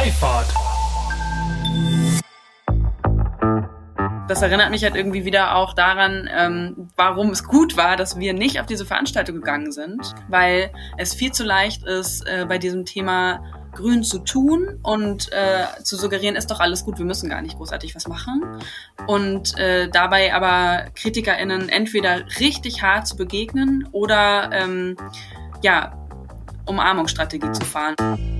Freifahrt. Das erinnert mich halt irgendwie wieder auch daran, ähm, warum es gut war, dass wir nicht auf diese Veranstaltung gegangen sind, weil es viel zu leicht ist, äh, bei diesem Thema grün zu tun und äh, zu suggerieren, ist doch alles gut, wir müssen gar nicht großartig was machen. Und äh, dabei aber KritikerInnen entweder richtig hart zu begegnen oder ähm, ja, Umarmungsstrategie zu fahren.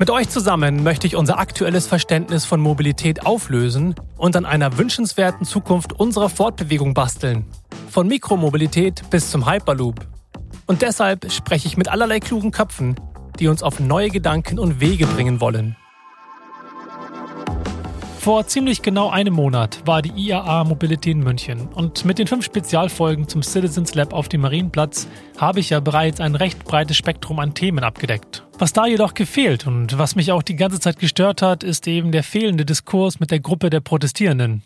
Mit euch zusammen möchte ich unser aktuelles Verständnis von Mobilität auflösen und an einer wünschenswerten Zukunft unserer Fortbewegung basteln. Von Mikromobilität bis zum Hyperloop. Und deshalb spreche ich mit allerlei klugen Köpfen, die uns auf neue Gedanken und Wege bringen wollen. Vor ziemlich genau einem Monat war die IAA Mobility in München und mit den fünf Spezialfolgen zum Citizens Lab auf dem Marienplatz habe ich ja bereits ein recht breites Spektrum an Themen abgedeckt. Was da jedoch gefehlt und was mich auch die ganze Zeit gestört hat, ist eben der fehlende Diskurs mit der Gruppe der Protestierenden.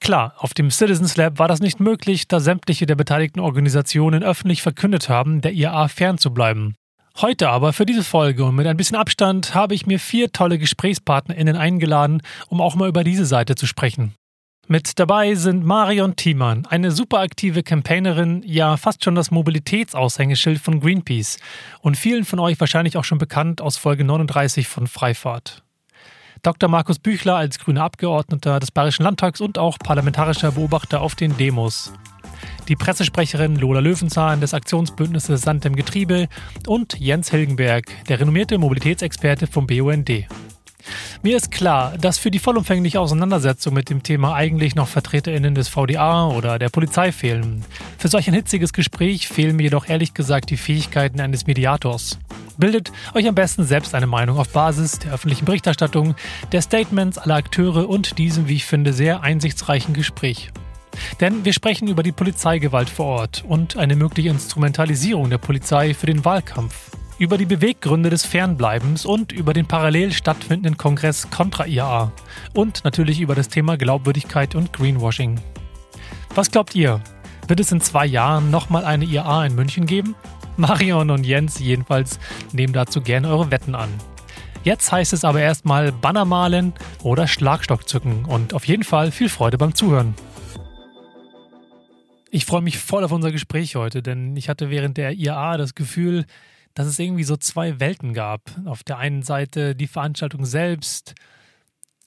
Klar, auf dem Citizens Lab war das nicht möglich, da sämtliche der beteiligten Organisationen öffentlich verkündet haben, der IAA fernzubleiben. Heute aber für diese Folge und mit ein bisschen Abstand habe ich mir vier tolle GesprächspartnerInnen eingeladen, um auch mal über diese Seite zu sprechen. Mit dabei sind Marion Thiemann, eine super aktive Campaignerin, ja fast schon das Mobilitätsaushängeschild von Greenpeace und vielen von euch wahrscheinlich auch schon bekannt aus Folge 39 von Freifahrt. Dr. Markus Büchler als grüner Abgeordneter des Bayerischen Landtags und auch parlamentarischer Beobachter auf den Demos die Pressesprecherin Lola Löwenzahn des Aktionsbündnisses Sand im Getriebe und Jens Hilgenberg, der renommierte Mobilitätsexperte vom BUND. Mir ist klar, dass für die vollumfängliche Auseinandersetzung mit dem Thema eigentlich noch VertreterInnen des VDA oder der Polizei fehlen. Für solch ein hitziges Gespräch fehlen mir jedoch ehrlich gesagt die Fähigkeiten eines Mediators. Bildet euch am besten selbst eine Meinung auf Basis der öffentlichen Berichterstattung, der Statements aller Akteure und diesem, wie ich finde, sehr einsichtsreichen Gespräch. Denn wir sprechen über die Polizeigewalt vor Ort und eine mögliche Instrumentalisierung der Polizei für den Wahlkampf, über die Beweggründe des Fernbleibens und über den parallel stattfindenden Kongress kontra IAA und natürlich über das Thema Glaubwürdigkeit und Greenwashing. Was glaubt ihr? Wird es in zwei Jahren nochmal eine IAA in München geben? Marion und Jens jedenfalls nehmen dazu gerne eure Wetten an. Jetzt heißt es aber erstmal Banner malen oder Schlagstock zücken und auf jeden Fall viel Freude beim Zuhören. Ich freue mich voll auf unser Gespräch heute, denn ich hatte während der IAA das Gefühl, dass es irgendwie so zwei Welten gab. Auf der einen Seite die Veranstaltung selbst,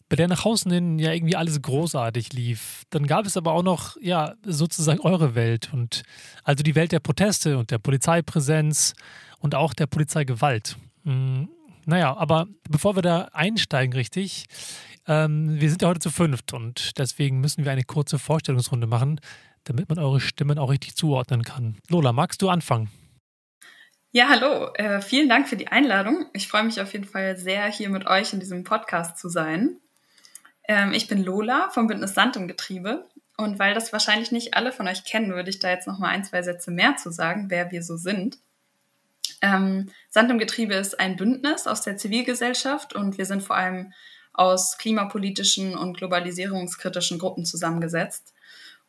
bei der nach außen hin ja irgendwie alles großartig lief. Dann gab es aber auch noch, ja, sozusagen eure Welt und also die Welt der Proteste und der Polizeipräsenz und auch der Polizeigewalt. Hm, naja, aber bevor wir da einsteigen, richtig, ähm, wir sind ja heute zu fünft und deswegen müssen wir eine kurze Vorstellungsrunde machen damit man eure Stimmen auch richtig zuordnen kann. Lola, magst du anfangen? Ja, hallo. Äh, vielen Dank für die Einladung. Ich freue mich auf jeden Fall sehr, hier mit euch in diesem Podcast zu sein. Ähm, ich bin Lola vom Bündnis Sand im Getriebe. Und weil das wahrscheinlich nicht alle von euch kennen, würde ich da jetzt noch mal ein, zwei Sätze mehr zu sagen, wer wir so sind. Ähm, Sand im Getriebe ist ein Bündnis aus der Zivilgesellschaft und wir sind vor allem aus klimapolitischen und globalisierungskritischen Gruppen zusammengesetzt.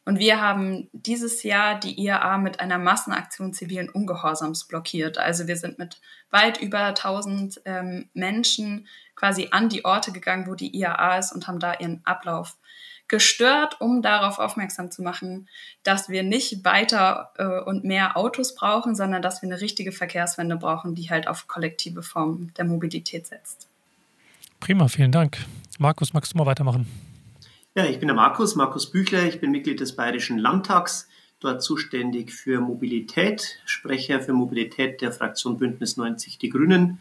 Und wir haben dieses Jahr die IAA mit einer Massenaktion zivilen Ungehorsams blockiert. Also wir sind mit weit über 1000 ähm, Menschen quasi an die Orte gegangen, wo die IAA ist und haben da ihren Ablauf gestört, um darauf aufmerksam zu machen, dass wir nicht weiter äh, und mehr Autos brauchen, sondern dass wir eine richtige Verkehrswende brauchen, die halt auf kollektive Formen der Mobilität setzt. Prima, vielen Dank. Markus, magst du mal weitermachen? Ja, ich bin der Markus, Markus Büchler. Ich bin Mitglied des Bayerischen Landtags, dort zuständig für Mobilität, Sprecher für Mobilität der Fraktion Bündnis 90 Die Grünen.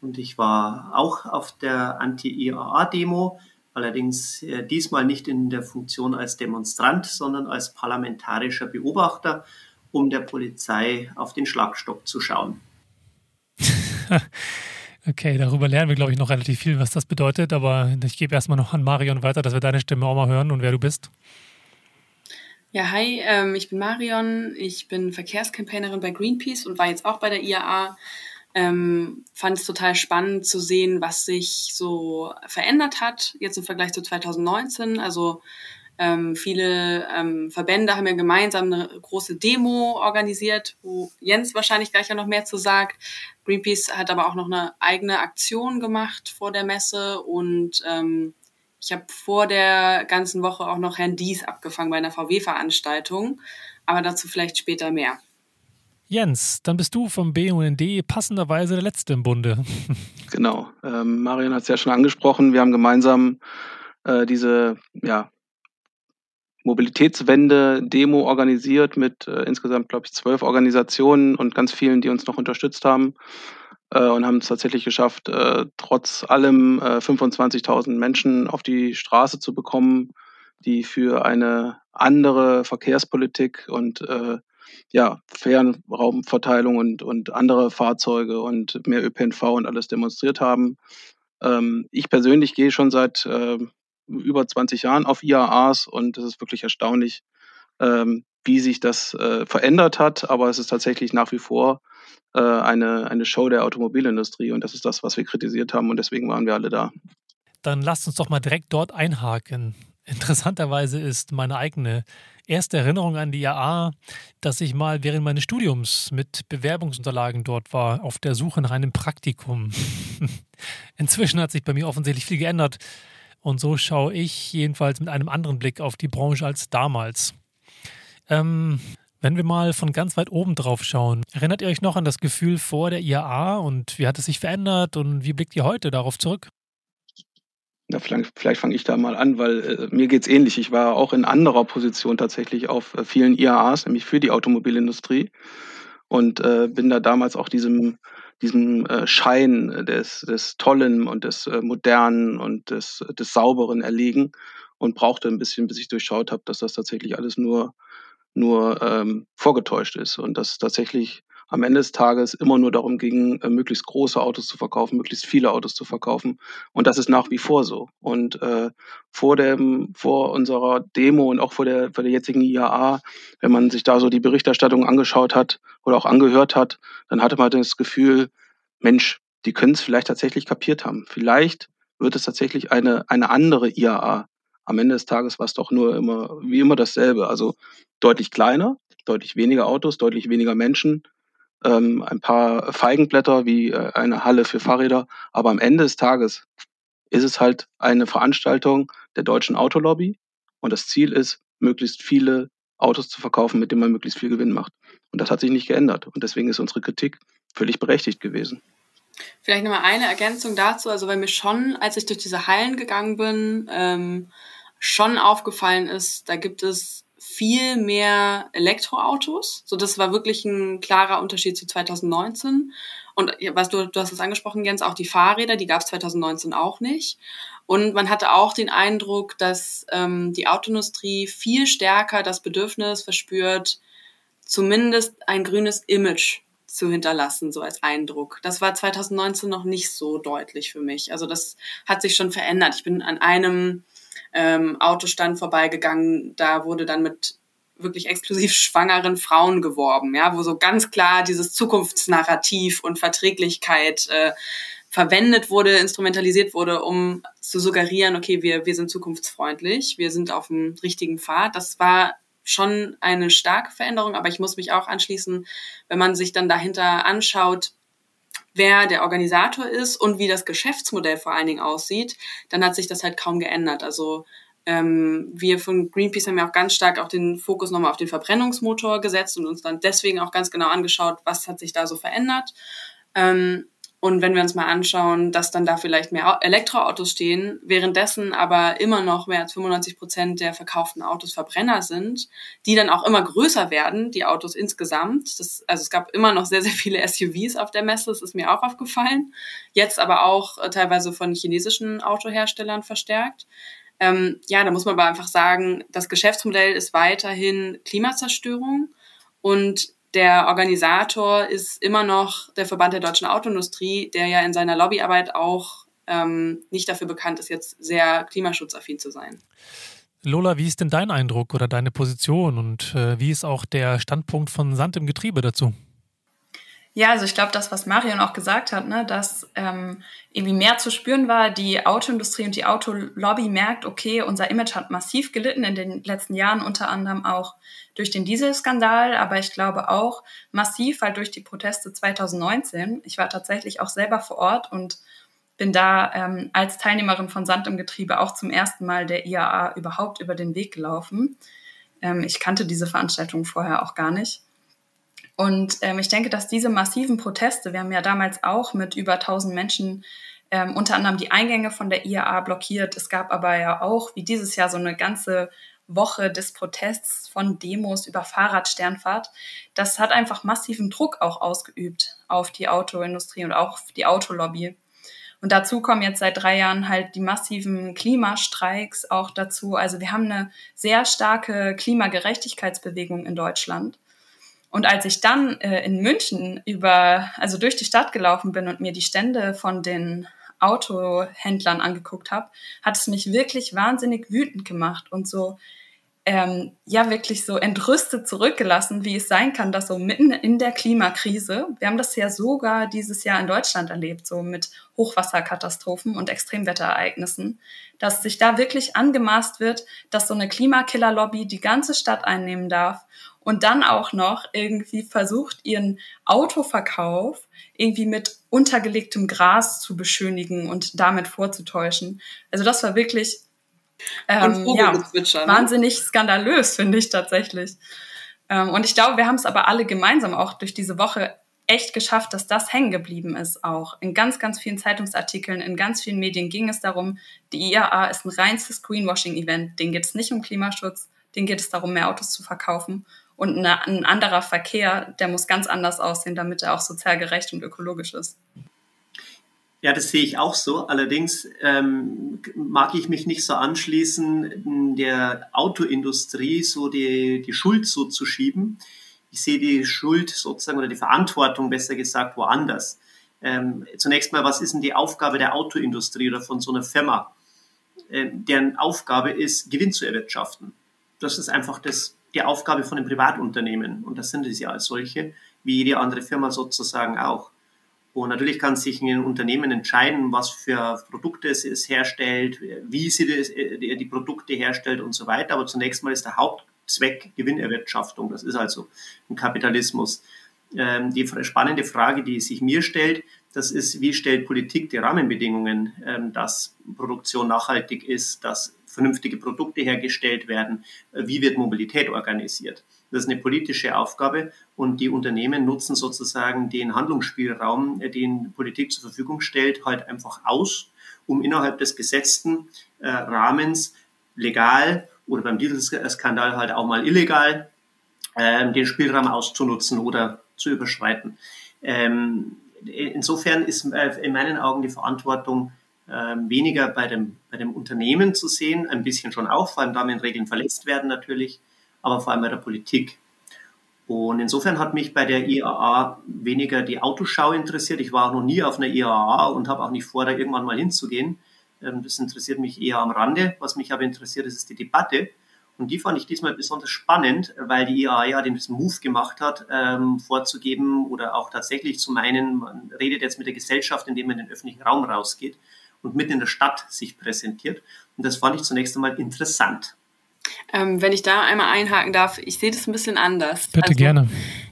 Und ich war auch auf der Anti-IAA-Demo, allerdings äh, diesmal nicht in der Funktion als Demonstrant, sondern als parlamentarischer Beobachter, um der Polizei auf den Schlagstock zu schauen. Okay, darüber lernen wir, glaube ich, noch relativ viel, was das bedeutet. Aber ich gebe erstmal noch an Marion weiter, dass wir deine Stimme auch mal hören und wer du bist. Ja, hi, ähm, ich bin Marion, ich bin Verkehrscampaignerin bei Greenpeace und war jetzt auch bei der IAA. Ähm, fand es total spannend zu sehen, was sich so verändert hat, jetzt im Vergleich zu 2019. Also ähm, viele ähm, Verbände haben ja gemeinsam eine große Demo organisiert, wo Jens wahrscheinlich gleich ja noch mehr zu sagt. Greenpeace hat aber auch noch eine eigene Aktion gemacht vor der Messe und ähm, ich habe vor der ganzen Woche auch noch Herrn Dies abgefangen bei einer VW-Veranstaltung, aber dazu vielleicht später mehr. Jens, dann bist du vom BUND passenderweise der Letzte im Bunde. Genau. Ähm, Marion hat es ja schon angesprochen. Wir haben gemeinsam äh, diese ja, Mobilitätswende-Demo organisiert mit äh, insgesamt, glaube ich, zwölf Organisationen und ganz vielen, die uns noch unterstützt haben äh, und haben es tatsächlich geschafft, äh, trotz allem äh, 25.000 Menschen auf die Straße zu bekommen, die für eine andere Verkehrspolitik und äh, ja, fairen und, und andere Fahrzeuge und mehr ÖPNV und alles demonstriert haben. Ähm, ich persönlich gehe schon seit äh, über 20 Jahren auf IAAs und es ist wirklich erstaunlich, ähm, wie sich das äh, verändert hat. Aber es ist tatsächlich nach wie vor äh, eine, eine Show der Automobilindustrie und das ist das, was wir kritisiert haben und deswegen waren wir alle da. Dann lasst uns doch mal direkt dort einhaken. Interessanterweise ist meine eigene erste Erinnerung an die IAA, dass ich mal während meines Studiums mit Bewerbungsunterlagen dort war, auf der Suche nach einem Praktikum. Inzwischen hat sich bei mir offensichtlich viel geändert. Und so schaue ich jedenfalls mit einem anderen Blick auf die Branche als damals. Ähm, wenn wir mal von ganz weit oben drauf schauen, erinnert ihr euch noch an das Gefühl vor der IAA und wie hat es sich verändert und wie blickt ihr heute darauf zurück? Ja, vielleicht, vielleicht fange ich da mal an, weil äh, mir es ähnlich. Ich war auch in anderer Position tatsächlich auf äh, vielen IAAs, nämlich für die Automobilindustrie und äh, bin da damals auch diesem diesem äh, Schein des, des Tollen und des äh, Modernen und des, des Sauberen erlegen und brauchte ein bisschen, bis ich durchschaut habe, dass das tatsächlich alles nur, nur ähm, vorgetäuscht ist und dass tatsächlich am Ende des Tages immer nur darum ging, äh, möglichst große Autos zu verkaufen, möglichst viele Autos zu verkaufen. Und das ist nach wie vor so. Und äh, vor dem, vor unserer Demo und auch vor der, vor der jetzigen IAA, wenn man sich da so die Berichterstattung angeschaut hat oder auch angehört hat, dann hatte man das Gefühl, Mensch, die können es vielleicht tatsächlich kapiert haben. Vielleicht wird es tatsächlich eine, eine andere IAA. Am Ende des Tages war es doch nur immer, wie immer dasselbe. Also deutlich kleiner, deutlich weniger Autos, deutlich weniger Menschen, ähm, ein paar Feigenblätter wie äh, eine Halle für Fahrräder. Aber am Ende des Tages ist es halt eine Veranstaltung der deutschen Autolobby und das Ziel ist, möglichst viele Autos zu verkaufen, mit denen man möglichst viel Gewinn macht. Und das hat sich nicht geändert. Und deswegen ist unsere Kritik völlig berechtigt gewesen. Vielleicht nochmal eine Ergänzung dazu. Also, weil mir schon, als ich durch diese Hallen gegangen bin, ähm, schon aufgefallen ist, da gibt es viel mehr Elektroautos. So, das war wirklich ein klarer Unterschied zu 2019. Und was du, du hast es angesprochen, Jens, auch die Fahrräder, die gab es 2019 auch nicht. Und man hatte auch den Eindruck, dass ähm, die Autoindustrie viel stärker das Bedürfnis verspürt, zumindest ein grünes Image zu hinterlassen, so als Eindruck. Das war 2019 noch nicht so deutlich für mich. Also das hat sich schon verändert. Ich bin an einem ähm, Autostand vorbeigegangen, da wurde dann mit wirklich exklusiv schwangeren Frauen geworben, ja, wo so ganz klar dieses Zukunftsnarrativ und Verträglichkeit äh, verwendet wurde, instrumentalisiert wurde, um zu suggerieren, okay, wir, wir sind zukunftsfreundlich, wir sind auf dem richtigen Pfad. Das war schon eine starke Veränderung, aber ich muss mich auch anschließen, wenn man sich dann dahinter anschaut, wer der Organisator ist und wie das Geschäftsmodell vor allen Dingen aussieht, dann hat sich das halt kaum geändert. Also ähm, wir von Greenpeace haben ja auch ganz stark auch den Fokus nochmal auf den Verbrennungsmotor gesetzt und uns dann deswegen auch ganz genau angeschaut, was hat sich da so verändert. Ähm, und wenn wir uns mal anschauen, dass dann da vielleicht mehr Elektroautos stehen, währenddessen aber immer noch mehr als 95 Prozent der verkauften Autos Verbrenner sind, die dann auch immer größer werden, die Autos insgesamt. Das, also es gab immer noch sehr, sehr viele SUVs auf der Messe, das ist mir auch aufgefallen. Jetzt aber auch äh, teilweise von chinesischen Autoherstellern verstärkt. Ähm, ja, da muss man aber einfach sagen, das Geschäftsmodell ist weiterhin Klimazerstörung und der Organisator ist immer noch der Verband der deutschen Autoindustrie, der ja in seiner Lobbyarbeit auch ähm, nicht dafür bekannt ist, jetzt sehr klimaschutzaffin zu sein. Lola, wie ist denn dein Eindruck oder deine Position und äh, wie ist auch der Standpunkt von Sand im Getriebe dazu? Ja, also ich glaube, das, was Marion auch gesagt hat, ne, dass ähm, irgendwie mehr zu spüren war, die Autoindustrie und die Autolobby merkt, okay, unser Image hat massiv gelitten in den letzten Jahren, unter anderem auch durch den Dieselskandal, aber ich glaube auch massiv halt durch die Proteste 2019. Ich war tatsächlich auch selber vor Ort und bin da ähm, als Teilnehmerin von Sand im Getriebe auch zum ersten Mal der IAA überhaupt über den Weg gelaufen. Ähm, ich kannte diese Veranstaltung vorher auch gar nicht. Und ähm, ich denke, dass diese massiven Proteste, wir haben ja damals auch mit über 1000 Menschen ähm, unter anderem die Eingänge von der IAA blockiert. Es gab aber ja auch, wie dieses Jahr, so eine ganze Woche des Protests von Demos über Fahrradsternfahrt. Das hat einfach massiven Druck auch ausgeübt auf die Autoindustrie und auch die Autolobby. Und dazu kommen jetzt seit drei Jahren halt die massiven Klimastreiks auch dazu. Also wir haben eine sehr starke Klimagerechtigkeitsbewegung in Deutschland. Und als ich dann äh, in München über, also durch die Stadt gelaufen bin und mir die Stände von den Autohändlern angeguckt habe, hat es mich wirklich wahnsinnig wütend gemacht und so ähm, ja wirklich so entrüstet zurückgelassen, wie es sein kann, dass so mitten in der Klimakrise, wir haben das ja sogar dieses Jahr in Deutschland erlebt, so mit Hochwasserkatastrophen und Extremwetterereignissen, dass sich da wirklich angemaßt wird, dass so eine Klimakiller-Lobby die ganze Stadt einnehmen darf und dann auch noch irgendwie versucht, ihren Autoverkauf irgendwie mit untergelegtem Gras zu beschönigen und damit vorzutäuschen. Also das war wirklich ähm, ja, ne? wahnsinnig skandalös, finde ich tatsächlich. Ähm, und ich glaube, wir haben es aber alle gemeinsam auch durch diese Woche echt geschafft, dass das hängen geblieben ist auch. In ganz, ganz vielen Zeitungsartikeln, in ganz vielen Medien ging es darum, die IAA ist ein reinstes Greenwashing-Event. Den geht es nicht um Klimaschutz, den geht es darum, mehr Autos zu verkaufen. Und eine, ein anderer Verkehr, der muss ganz anders aussehen, damit er auch sozial gerecht und ökologisch ist. Ja, das sehe ich auch so. Allerdings ähm, mag ich mich nicht so anschließen, der Autoindustrie so die, die Schuld so zu schieben. Ich sehe die Schuld sozusagen oder die Verantwortung besser gesagt woanders. Ähm, zunächst mal, was ist denn die Aufgabe der Autoindustrie oder von so einer Firma? Ähm, deren Aufgabe ist, Gewinn zu erwirtschaften. Das ist einfach das die Aufgabe von einem Privatunternehmen. Und das sind es ja als solche, wie jede andere Firma sozusagen auch. Und natürlich kann sich ein Unternehmen entscheiden, was für Produkte es, es herstellt, wie sie das, äh, die Produkte herstellt und so weiter. Aber zunächst mal ist der Hauptzweck Gewinnerwirtschaftung. Das ist also ein Kapitalismus. Ähm, die spannende Frage, die sich mir stellt, das ist, wie stellt Politik die Rahmenbedingungen, ähm, dass Produktion nachhaltig ist, dass vernünftige Produkte hergestellt werden, äh, wie wird Mobilität organisiert. Das ist eine politische Aufgabe und die Unternehmen nutzen sozusagen den Handlungsspielraum, äh, den Politik zur Verfügung stellt, halt einfach aus, um innerhalb des gesetzten äh, Rahmens legal oder beim Dieselskandal halt auch mal illegal äh, den Spielraum auszunutzen oder zu überschreiten. Ähm, insofern ist äh, in meinen Augen die Verantwortung ähm, weniger bei dem, bei dem Unternehmen zu sehen, ein bisschen schon auch, vor allem da, wenn Regeln verletzt werden natürlich, aber vor allem bei der Politik. Und insofern hat mich bei der IAA weniger die Autoschau interessiert. Ich war auch noch nie auf einer IAA und habe auch nicht vor, da irgendwann mal hinzugehen. Ähm, das interessiert mich eher am Rande. Was mich aber interessiert, ist die Debatte. Und die fand ich diesmal besonders spannend, weil die IAA ja den Move gemacht hat, ähm, vorzugeben oder auch tatsächlich zu meinen, man redet jetzt mit der Gesellschaft, indem man in den öffentlichen Raum rausgeht und mitten in der Stadt sich präsentiert. Und das fand ich zunächst einmal interessant. Ähm, wenn ich da einmal einhaken darf, ich sehe das ein bisschen anders. Bitte also, gerne.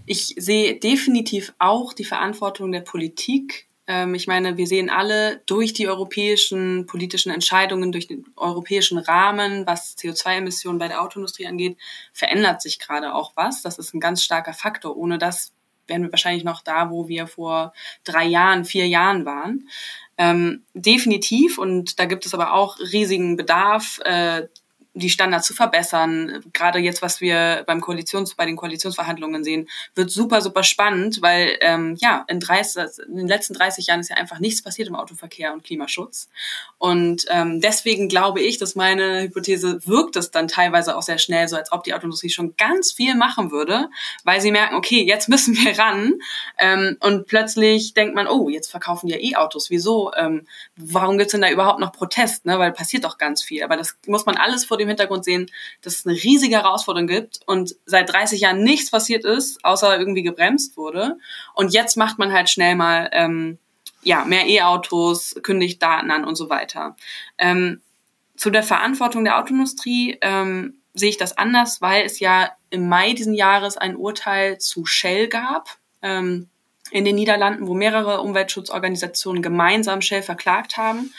Ich sehe definitiv auch die Verantwortung der Politik. Ähm, ich meine, wir sehen alle durch die europäischen politischen Entscheidungen, durch den europäischen Rahmen, was CO2-Emissionen bei der Autoindustrie angeht, verändert sich gerade auch was. Das ist ein ganz starker Faktor. Ohne das wären wir wahrscheinlich noch da, wo wir vor drei Jahren, vier Jahren waren. Ähm, definitiv, und da gibt es aber auch riesigen Bedarf, äh, die Standards zu verbessern. Gerade jetzt, was wir beim Koalitions, bei den Koalitionsverhandlungen sehen, wird super, super spannend, weil ähm, ja, in, 30, in den letzten 30 Jahren ist ja einfach nichts passiert im Autoverkehr und Klimaschutz. Und ähm, deswegen glaube ich, dass meine Hypothese wirkt es dann teilweise auch sehr schnell, so als ob die Autoindustrie schon ganz viel machen würde, weil sie merken, okay, jetzt müssen wir ran. Ähm, und plötzlich denkt man, oh, jetzt verkaufen die ja E-Autos. Wieso? Ähm, warum gibt's denn da überhaupt noch Protest? Ne? Weil passiert doch ganz viel. Aber das muss man alles vor dem dem Hintergrund sehen, dass es eine riesige Herausforderung gibt und seit 30 Jahren nichts passiert ist, außer irgendwie gebremst wurde. Und jetzt macht man halt schnell mal ähm, ja mehr E-Autos, kündigt Daten an und so weiter. Ähm, zu der Verantwortung der Autoindustrie ähm, sehe ich das anders, weil es ja im Mai diesen Jahres ein Urteil zu Shell gab. Ähm, in den Niederlanden, wo mehrere Umweltschutzorganisationen gemeinsam Shell verklagt haben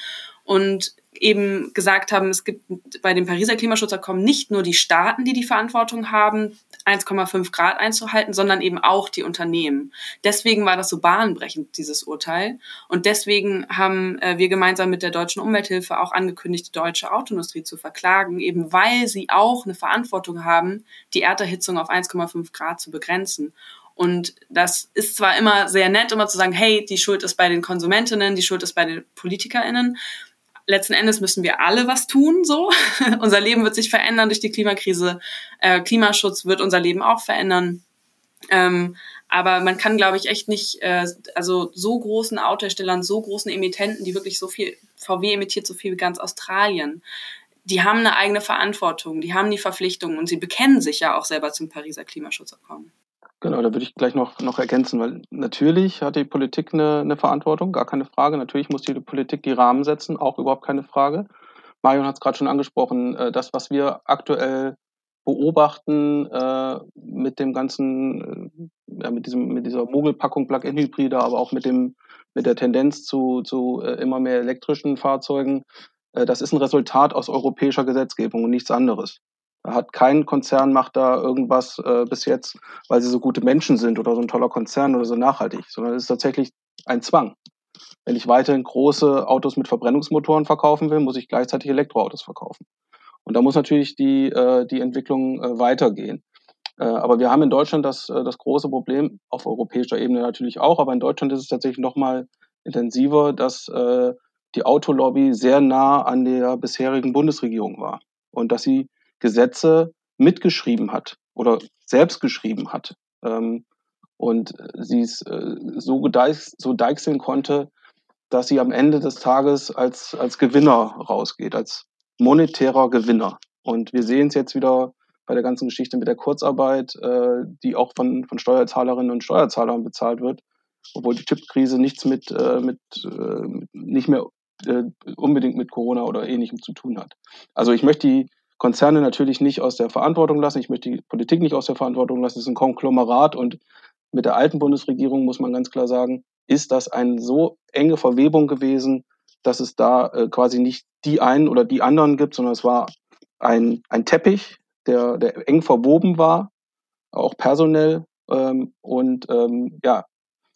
und eben gesagt haben, es gibt bei dem Pariser Klimaschutzabkommen nicht nur die Staaten, die die Verantwortung haben, 1,5 Grad einzuhalten, sondern eben auch die Unternehmen. Deswegen war das so bahnbrechend, dieses Urteil. Und deswegen haben äh, wir gemeinsam mit der Deutschen Umwelthilfe auch angekündigt, die deutsche Autoindustrie zu verklagen, eben weil sie auch eine Verantwortung haben, die Erderhitzung auf 1,5 Grad zu begrenzen. Und das ist zwar immer sehr nett, immer zu sagen, hey, die Schuld ist bei den Konsumentinnen, die Schuld ist bei den PolitikerInnen. Letzten Endes müssen wir alle was tun, so. unser Leben wird sich verändern durch die Klimakrise. Äh, Klimaschutz wird unser Leben auch verändern. Ähm, aber man kann, glaube ich, echt nicht, äh, also so großen Autoherstellern, so großen Emittenten, die wirklich so viel, VW emittiert so viel wie ganz Australien, die haben eine eigene Verantwortung, die haben die Verpflichtungen und sie bekennen sich ja auch selber zum Pariser Klimaschutzabkommen. Genau, da würde ich gleich noch, noch ergänzen, weil natürlich hat die Politik eine, eine Verantwortung, gar keine Frage. Natürlich muss die Politik die Rahmen setzen, auch überhaupt keine Frage. Marion hat es gerade schon angesprochen, äh, das, was wir aktuell beobachten äh, mit dem ganzen, äh, ja, mit diesem, mit dieser Mogelpackung Plug-in-Hybride, aber auch mit dem, mit der Tendenz zu, zu äh, immer mehr elektrischen Fahrzeugen, äh, das ist ein Resultat aus europäischer Gesetzgebung und nichts anderes. Hat kein Konzern macht da irgendwas äh, bis jetzt, weil sie so gute Menschen sind oder so ein toller Konzern oder so nachhaltig, sondern es ist tatsächlich ein Zwang. Wenn ich weiterhin große Autos mit Verbrennungsmotoren verkaufen will, muss ich gleichzeitig Elektroautos verkaufen. Und da muss natürlich die, äh, die Entwicklung äh, weitergehen. Äh, aber wir haben in Deutschland das, äh, das große Problem, auf europäischer Ebene natürlich auch, aber in Deutschland ist es tatsächlich noch mal intensiver, dass äh, die Autolobby sehr nah an der bisherigen Bundesregierung war und dass sie Gesetze mitgeschrieben hat oder selbst geschrieben hat. Ähm, und sie es äh, so, so deichseln konnte, dass sie am Ende des Tages als, als Gewinner rausgeht, als monetärer Gewinner. Und wir sehen es jetzt wieder bei der ganzen Geschichte mit der Kurzarbeit, äh, die auch von, von Steuerzahlerinnen und Steuerzahlern bezahlt wird, obwohl die Chipkrise nichts mit, äh, mit äh, nicht mehr äh, unbedingt mit Corona oder ähnlichem zu tun hat. Also ich möchte die Konzerne natürlich nicht aus der Verantwortung lassen. Ich möchte die Politik nicht aus der Verantwortung lassen. Es ist ein Konglomerat und mit der alten Bundesregierung muss man ganz klar sagen, ist das eine so enge Verwebung gewesen, dass es da äh, quasi nicht die einen oder die anderen gibt, sondern es war ein, ein Teppich, der, der eng verwoben war, auch personell. Ähm, und ähm, ja,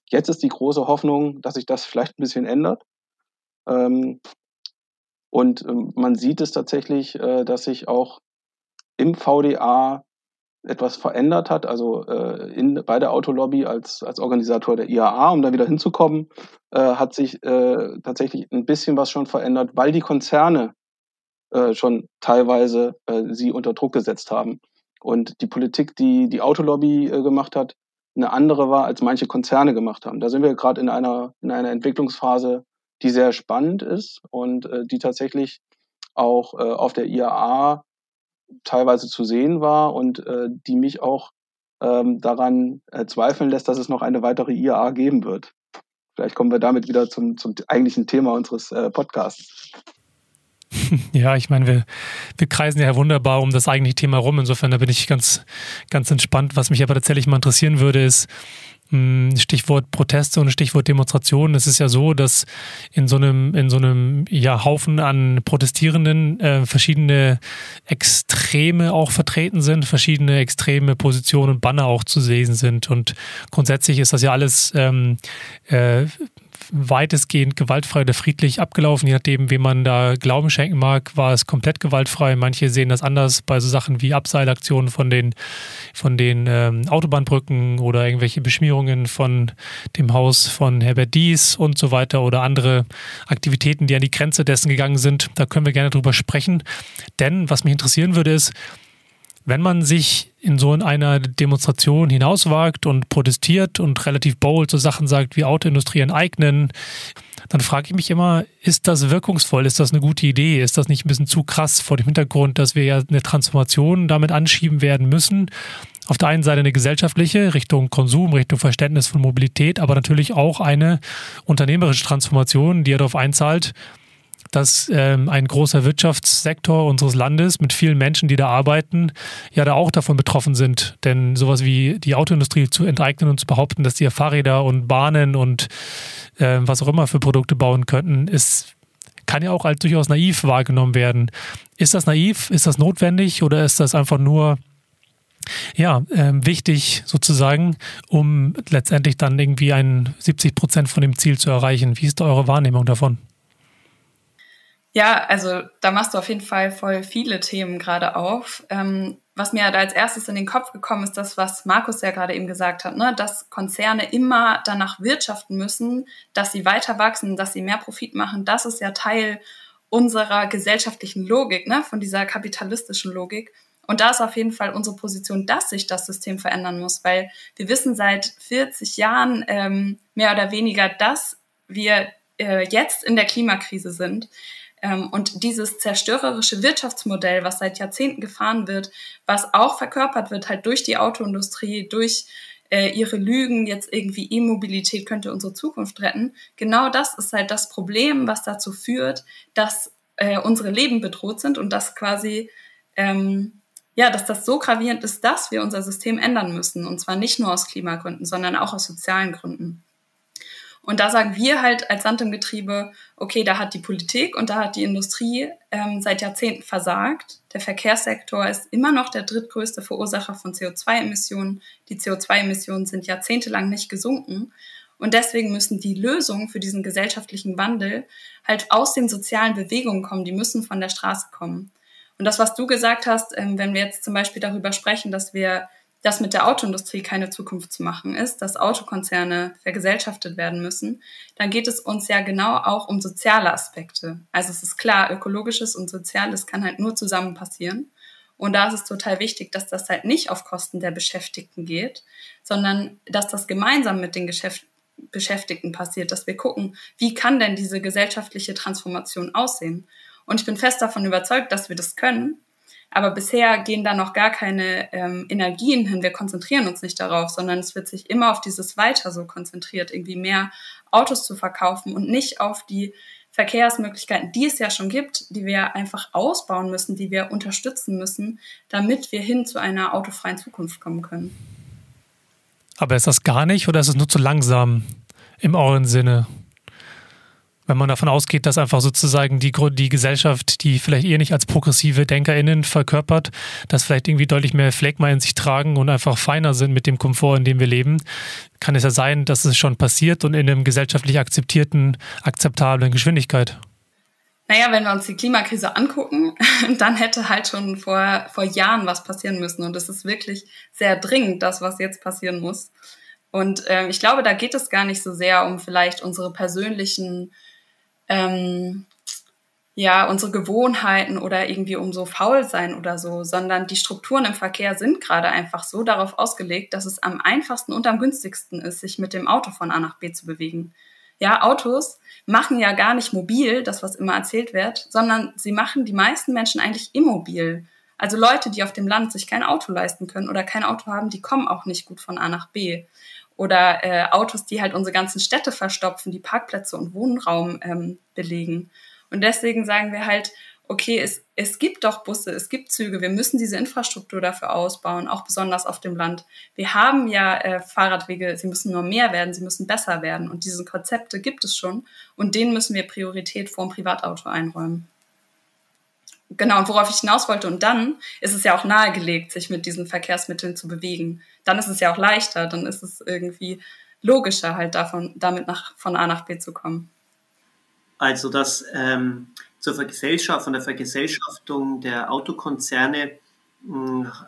jetzt ist die große Hoffnung, dass sich das vielleicht ein bisschen ändert. Ähm, und ähm, man sieht es tatsächlich, äh, dass sich auch im VDA etwas verändert hat, also äh, in, bei der Autolobby als, als Organisator der IAA, um da wieder hinzukommen, äh, hat sich äh, tatsächlich ein bisschen was schon verändert, weil die Konzerne äh, schon teilweise äh, sie unter Druck gesetzt haben. Und die Politik, die die Autolobby gemacht hat, eine andere war, als manche Konzerne gemacht haben. Da sind wir gerade in einer, in einer Entwicklungsphase, die sehr spannend ist und äh, die tatsächlich auch äh, auf der IAA teilweise zu sehen war und äh, die mich auch ähm, daran äh, zweifeln lässt, dass es noch eine weitere IAA geben wird. Vielleicht kommen wir damit wieder zum, zum eigentlichen Thema unseres äh, Podcasts. Ja, ich meine, wir, wir kreisen ja wunderbar um das eigentliche Thema rum. Insofern, da bin ich ganz, ganz entspannt. Was mich aber tatsächlich mal interessieren würde, ist, Stichwort Proteste und Stichwort Demonstrationen. Es ist ja so, dass in so einem, in so einem ja, Haufen an Protestierenden äh, verschiedene Extreme auch vertreten sind, verschiedene extreme Positionen und Banner auch zu sehen sind. Und grundsätzlich ist das ja alles ähm, äh, weitestgehend gewaltfrei oder friedlich abgelaufen. Je nachdem, wem man da Glauben schenken mag, war es komplett gewaltfrei. Manche sehen das anders bei so Sachen wie Abseilaktionen von den, von den ähm, Autobahnbrücken oder irgendwelche Beschmierungen von dem Haus von Herbert Dies und so weiter oder andere Aktivitäten, die an die Grenze dessen gegangen sind. Da können wir gerne drüber sprechen. Denn was mich interessieren würde, ist, wenn man sich in so einer Demonstration hinauswagt und protestiert und relativ bold so Sachen sagt wie Autoindustrie enteignen, dann frage ich mich immer, ist das wirkungsvoll? Ist das eine gute Idee? Ist das nicht ein bisschen zu krass vor dem Hintergrund, dass wir ja eine Transformation damit anschieben werden müssen? Auf der einen Seite eine gesellschaftliche Richtung Konsum, Richtung Verständnis von Mobilität, aber natürlich auch eine unternehmerische Transformation, die ja darauf einzahlt, dass ähm, ein großer Wirtschaftssektor unseres Landes mit vielen Menschen, die da arbeiten, ja da auch davon betroffen sind. Denn sowas wie die Autoindustrie zu enteignen und zu behaupten, dass die ja Fahrräder und Bahnen und äh, was auch immer für Produkte bauen könnten, ist kann ja auch als durchaus naiv wahrgenommen werden. Ist das naiv? Ist das notwendig oder ist das einfach nur ja, ähm, wichtig sozusagen, um letztendlich dann irgendwie ein 70 Prozent von dem Ziel zu erreichen. Wie ist da eure Wahrnehmung davon? Ja, also da machst du auf jeden Fall voll viele Themen gerade auf. Ähm, was mir da als erstes in den Kopf gekommen ist, das, was Markus ja gerade eben gesagt hat, ne? dass Konzerne immer danach wirtschaften müssen, dass sie weiter wachsen, dass sie mehr Profit machen. Das ist ja Teil unserer gesellschaftlichen Logik, ne? von dieser kapitalistischen Logik. Und da ist auf jeden Fall unsere Position, dass sich das System verändern muss, weil wir wissen seit 40 Jahren ähm, mehr oder weniger, dass wir äh, jetzt in der Klimakrise sind. Ähm, und dieses zerstörerische Wirtschaftsmodell, was seit Jahrzehnten gefahren wird, was auch verkörpert wird halt durch die Autoindustrie, durch äh, ihre Lügen, jetzt irgendwie E-Mobilität könnte unsere Zukunft retten. Genau das ist halt das Problem, was dazu führt, dass äh, unsere Leben bedroht sind und dass quasi ähm, ja, dass das so gravierend ist, dass wir unser System ändern müssen. Und zwar nicht nur aus Klimagründen, sondern auch aus sozialen Gründen. Und da sagen wir halt als Sand im Getriebe, okay, da hat die Politik und da hat die Industrie ähm, seit Jahrzehnten versagt. Der Verkehrssektor ist immer noch der drittgrößte Verursacher von CO2-Emissionen. Die CO2-Emissionen sind jahrzehntelang nicht gesunken. Und deswegen müssen die Lösungen für diesen gesellschaftlichen Wandel halt aus den sozialen Bewegungen kommen. Die müssen von der Straße kommen. Und das, was du gesagt hast, ähm, wenn wir jetzt zum Beispiel darüber sprechen, dass wir dass mit der Autoindustrie keine Zukunft zu machen ist, dass Autokonzerne vergesellschaftet werden müssen, dann geht es uns ja genau auch um soziale Aspekte. Also es ist klar, ökologisches und soziales kann halt nur zusammen passieren. Und da ist es total wichtig, dass das halt nicht auf Kosten der Beschäftigten geht, sondern dass das gemeinsam mit den Geschäft Beschäftigten passiert, dass wir gucken, wie kann denn diese gesellschaftliche Transformation aussehen? Und ich bin fest davon überzeugt, dass wir das können. Aber bisher gehen da noch gar keine ähm, Energien hin. Wir konzentrieren uns nicht darauf, sondern es wird sich immer auf dieses Weiter so konzentriert, irgendwie mehr Autos zu verkaufen und nicht auf die Verkehrsmöglichkeiten, die es ja schon gibt, die wir einfach ausbauen müssen, die wir unterstützen müssen, damit wir hin zu einer autofreien Zukunft kommen können. Aber ist das gar nicht oder ist es nur zu langsam im euren Sinne? Wenn man davon ausgeht, dass einfach sozusagen die, die Gesellschaft, die vielleicht eher nicht als progressive DenkerInnen verkörpert, dass vielleicht irgendwie deutlich mehr Phlegma in sich tragen und einfach feiner sind mit dem Komfort, in dem wir leben, kann es ja sein, dass es schon passiert und in einem gesellschaftlich akzeptierten, akzeptablen Geschwindigkeit. Naja, wenn wir uns die Klimakrise angucken, dann hätte halt schon vor, vor Jahren was passieren müssen. Und es ist wirklich sehr dringend, das, was jetzt passieren muss. Und ähm, ich glaube, da geht es gar nicht so sehr um vielleicht unsere persönlichen ähm, ja, unsere Gewohnheiten oder irgendwie um so faul sein oder so, sondern die Strukturen im Verkehr sind gerade einfach so darauf ausgelegt, dass es am einfachsten und am günstigsten ist, sich mit dem Auto von A nach B zu bewegen. Ja, Autos machen ja gar nicht mobil, das was immer erzählt wird, sondern sie machen die meisten Menschen eigentlich immobil. Also Leute, die auf dem Land sich kein Auto leisten können oder kein Auto haben, die kommen auch nicht gut von A nach B oder äh, Autos, die halt unsere ganzen Städte verstopfen, die Parkplätze und Wohnraum ähm, belegen. Und deswegen sagen wir halt, okay, es, es gibt doch Busse, es gibt Züge, wir müssen diese Infrastruktur dafür ausbauen, auch besonders auf dem Land. Wir haben ja äh, Fahrradwege, sie müssen nur mehr werden, sie müssen besser werden. Und diese Konzepte gibt es schon und denen müssen wir Priorität vor dem Privatauto einräumen. Genau, und worauf ich hinaus wollte, und dann ist es ja auch nahegelegt, sich mit diesen Verkehrsmitteln zu bewegen. Dann ist es ja auch leichter, dann ist es irgendwie logischer, halt davon, damit nach, von A nach B zu kommen. Also das ähm, zur Vergesellschaft, von der Vergesellschaftung der Autokonzerne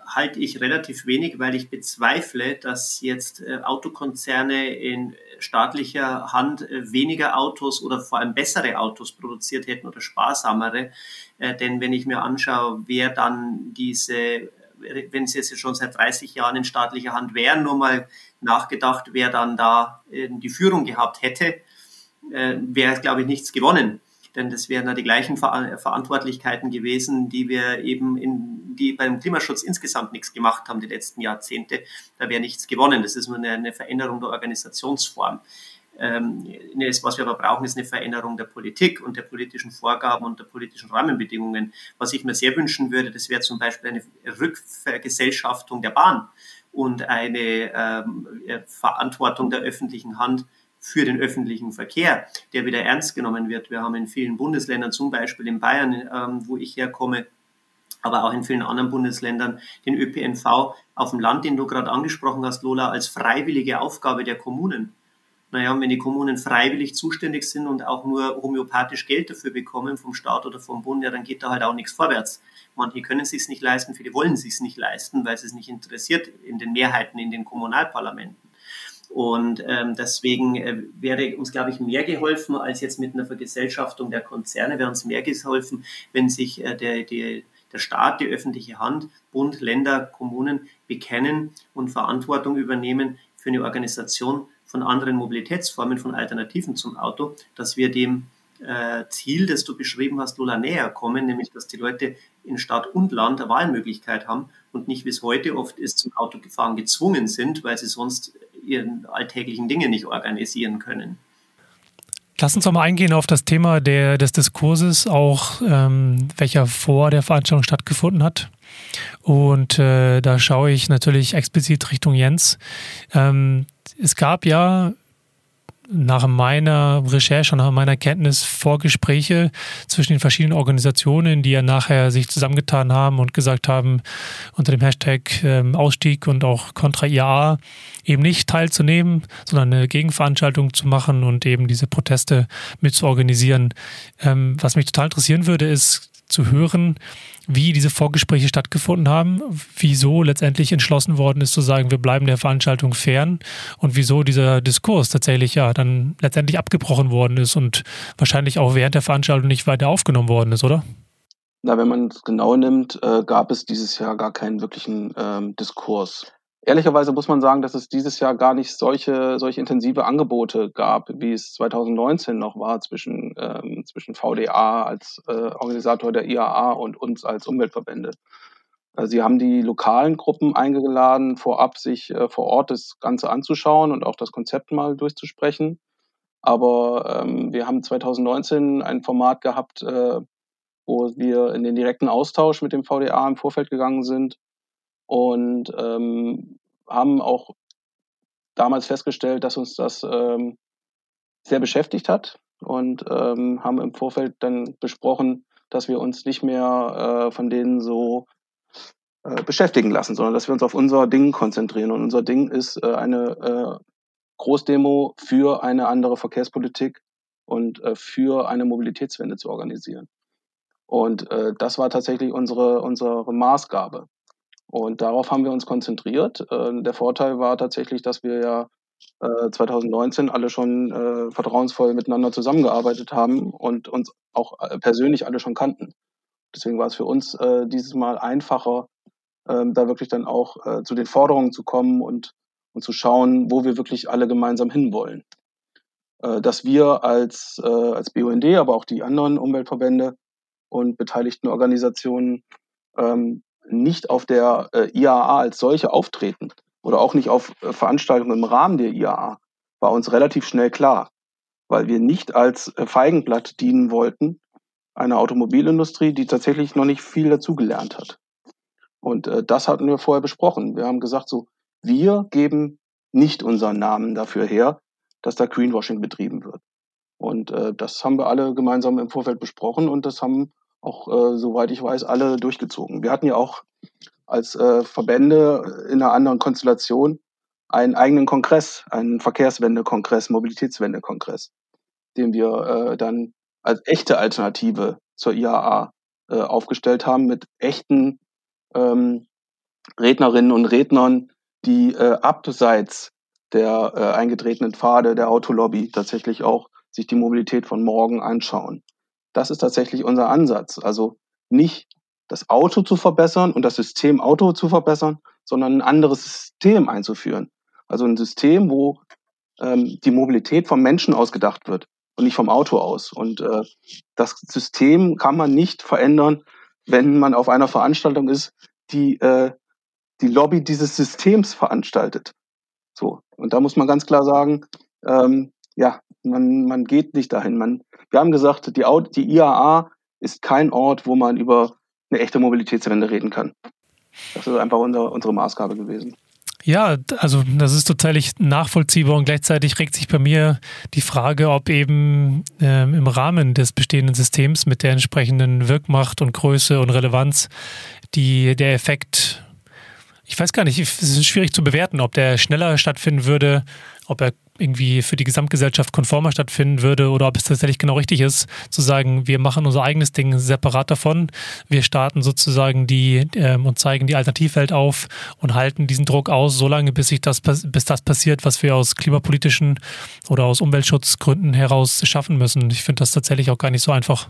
halte ich relativ wenig, weil ich bezweifle, dass jetzt äh, Autokonzerne in staatlicher Hand äh, weniger Autos oder vor allem bessere Autos produziert hätten oder sparsamere. Äh, denn wenn ich mir anschaue, wer dann diese, wenn sie jetzt schon seit 30 Jahren in staatlicher Hand wären, nur mal nachgedacht, wer dann da die Führung gehabt hätte äh, wäre, glaube ich, nichts gewonnen. Denn das wären ja die gleichen Ver Verantwortlichkeiten gewesen, die wir eben in, die beim Klimaschutz insgesamt nichts gemacht haben die letzten Jahrzehnte. Da wäre nichts gewonnen. Das ist nur eine, eine Veränderung der Organisationsform. Ähm, was wir aber brauchen, ist eine Veränderung der Politik und der politischen Vorgaben und der politischen Rahmenbedingungen. Was ich mir sehr wünschen würde, das wäre zum Beispiel eine Rückvergesellschaftung der Bahn und eine ähm, Verantwortung der öffentlichen Hand für den öffentlichen Verkehr, der wieder ernst genommen wird. Wir haben in vielen Bundesländern, zum Beispiel in Bayern, ähm, wo ich herkomme, aber auch in vielen anderen Bundesländern den ÖPNV auf dem Land, den du gerade angesprochen hast, Lola, als freiwillige Aufgabe der Kommunen. Naja, wenn die Kommunen freiwillig zuständig sind und auch nur homöopathisch Geld dafür bekommen vom Staat oder vom Bund, ja, dann geht da halt auch nichts vorwärts. Manche können es sich nicht leisten, viele wollen es sich nicht leisten, weil es nicht interessiert in den Mehrheiten in den Kommunalparlamenten. Und ähm, deswegen äh, wäre uns, glaube ich, mehr geholfen als jetzt mit einer Vergesellschaftung der Konzerne, wäre uns mehr geholfen, wenn sich äh, der, der, der Staat, die öffentliche Hand, Bund, Länder, Kommunen bekennen und Verantwortung übernehmen für eine Organisation von anderen Mobilitätsformen, von Alternativen zum Auto, dass wir dem äh, Ziel, das du beschrieben hast, Lola, näher kommen, nämlich dass die Leute in Stadt und Land eine Wahlmöglichkeit haben und nicht, wie es heute oft ist, zum Autogefahren gezwungen sind, weil sie sonst ihren alltäglichen Dinge nicht organisieren können. Lass uns doch mal eingehen auf das Thema der, des Diskurses, auch ähm, welcher vor der Veranstaltung stattgefunden hat. Und äh, da schaue ich natürlich explizit Richtung Jens. Ähm, es gab ja nach meiner Recherche und nach meiner Kenntnis Vorgespräche zwischen den verschiedenen Organisationen, die ja nachher sich zusammengetan haben und gesagt haben, unter dem Hashtag ähm, Ausstieg und auch Contra IAA eben nicht teilzunehmen, sondern eine Gegenveranstaltung zu machen und eben diese Proteste mit zu organisieren. Ähm, was mich total interessieren würde, ist zu hören, wie diese Vorgespräche stattgefunden haben, wieso letztendlich entschlossen worden ist zu sagen, wir bleiben der Veranstaltung fern und wieso dieser Diskurs tatsächlich ja dann letztendlich abgebrochen worden ist und wahrscheinlich auch während der Veranstaltung nicht weiter aufgenommen worden ist, oder? Na, wenn man es genau nimmt, äh, gab es dieses Jahr gar keinen wirklichen ähm, Diskurs. Ehrlicherweise muss man sagen, dass es dieses Jahr gar nicht solche, solche intensive Angebote gab, wie es 2019 noch war zwischen, ähm, zwischen VDA als äh, Organisator der IAA und uns als Umweltverbände. Äh, sie haben die lokalen Gruppen eingeladen, vorab sich äh, vor Ort das Ganze anzuschauen und auch das Konzept mal durchzusprechen. Aber ähm, wir haben 2019 ein Format gehabt, äh, wo wir in den direkten Austausch mit dem VDA im Vorfeld gegangen sind und ähm, haben auch damals festgestellt, dass uns das ähm, sehr beschäftigt hat und ähm, haben im Vorfeld dann besprochen, dass wir uns nicht mehr äh, von denen so äh, beschäftigen lassen, sondern dass wir uns auf unser Ding konzentrieren. Und unser Ding ist äh, eine äh, Großdemo für eine andere Verkehrspolitik und äh, für eine Mobilitätswende zu organisieren. Und äh, das war tatsächlich unsere, unsere Maßgabe. Und darauf haben wir uns konzentriert. Äh, der Vorteil war tatsächlich, dass wir ja 2019 äh, alle schon äh, vertrauensvoll miteinander zusammengearbeitet haben und uns auch persönlich alle schon kannten. Deswegen war es für uns dieses Mal einfacher, ähm, da wirklich dann auch zu den Forderungen zu kommen und, und zu schauen, wo wir wirklich alle gemeinsam hinwollen. dass wir als, als BUND, aber auch die anderen Umweltverbände und beteiligten Organisationen ähm, nicht auf der äh, IAA als solche auftreten oder auch nicht auf äh, Veranstaltungen im Rahmen der IAA, war uns relativ schnell klar, weil wir nicht als äh, Feigenblatt dienen wollten einer Automobilindustrie, die tatsächlich noch nicht viel dazugelernt hat. Und äh, das hatten wir vorher besprochen. Wir haben gesagt, so, wir geben nicht unseren Namen dafür her, dass da Greenwashing betrieben wird. Und äh, das haben wir alle gemeinsam im Vorfeld besprochen und das haben auch, äh, soweit ich weiß, alle durchgezogen. Wir hatten ja auch als äh, Verbände in einer anderen Konstellation einen eigenen Kongress, einen Verkehrswende-Kongress, Mobilitätswende-Kongress, den wir äh, dann als echte Alternative zur IAA äh, aufgestellt haben mit echten ähm, Rednerinnen und Rednern, die äh, abseits der äh, eingetretenen Pfade der Autolobby tatsächlich auch sich die Mobilität von morgen anschauen. Das ist tatsächlich unser Ansatz. Also nicht das Auto zu verbessern und das System Auto zu verbessern, sondern ein anderes System einzuführen. Also ein System, wo ähm, die Mobilität vom Menschen ausgedacht wird. und nicht vom Auto aus. Und äh, das System kann man nicht verändern, wenn man auf einer Veranstaltung ist, die äh, die Lobby dieses Systems veranstaltet. So. Und da muss man ganz klar sagen, ähm, ja, man, man geht nicht dahin. Man, wir haben gesagt, die, die IAA ist kein Ort, wo man über eine echte Mobilitätswende reden kann. Das ist einfach unser, unsere Maßgabe gewesen. Ja, also das ist total nachvollziehbar und gleichzeitig regt sich bei mir die Frage, ob eben ähm, im Rahmen des bestehenden Systems mit der entsprechenden Wirkmacht und Größe und Relevanz die, der Effekt ich weiß gar nicht, es ist schwierig zu bewerten, ob der schneller stattfinden würde, ob er irgendwie für die Gesamtgesellschaft konformer stattfinden würde oder ob es tatsächlich genau richtig ist, zu sagen, wir machen unser eigenes Ding separat davon. Wir starten sozusagen die ähm, und zeigen die Alternativwelt auf und halten diesen Druck aus, solange bis sich das, bis das passiert, was wir aus klimapolitischen oder aus Umweltschutzgründen heraus schaffen müssen. Ich finde das tatsächlich auch gar nicht so einfach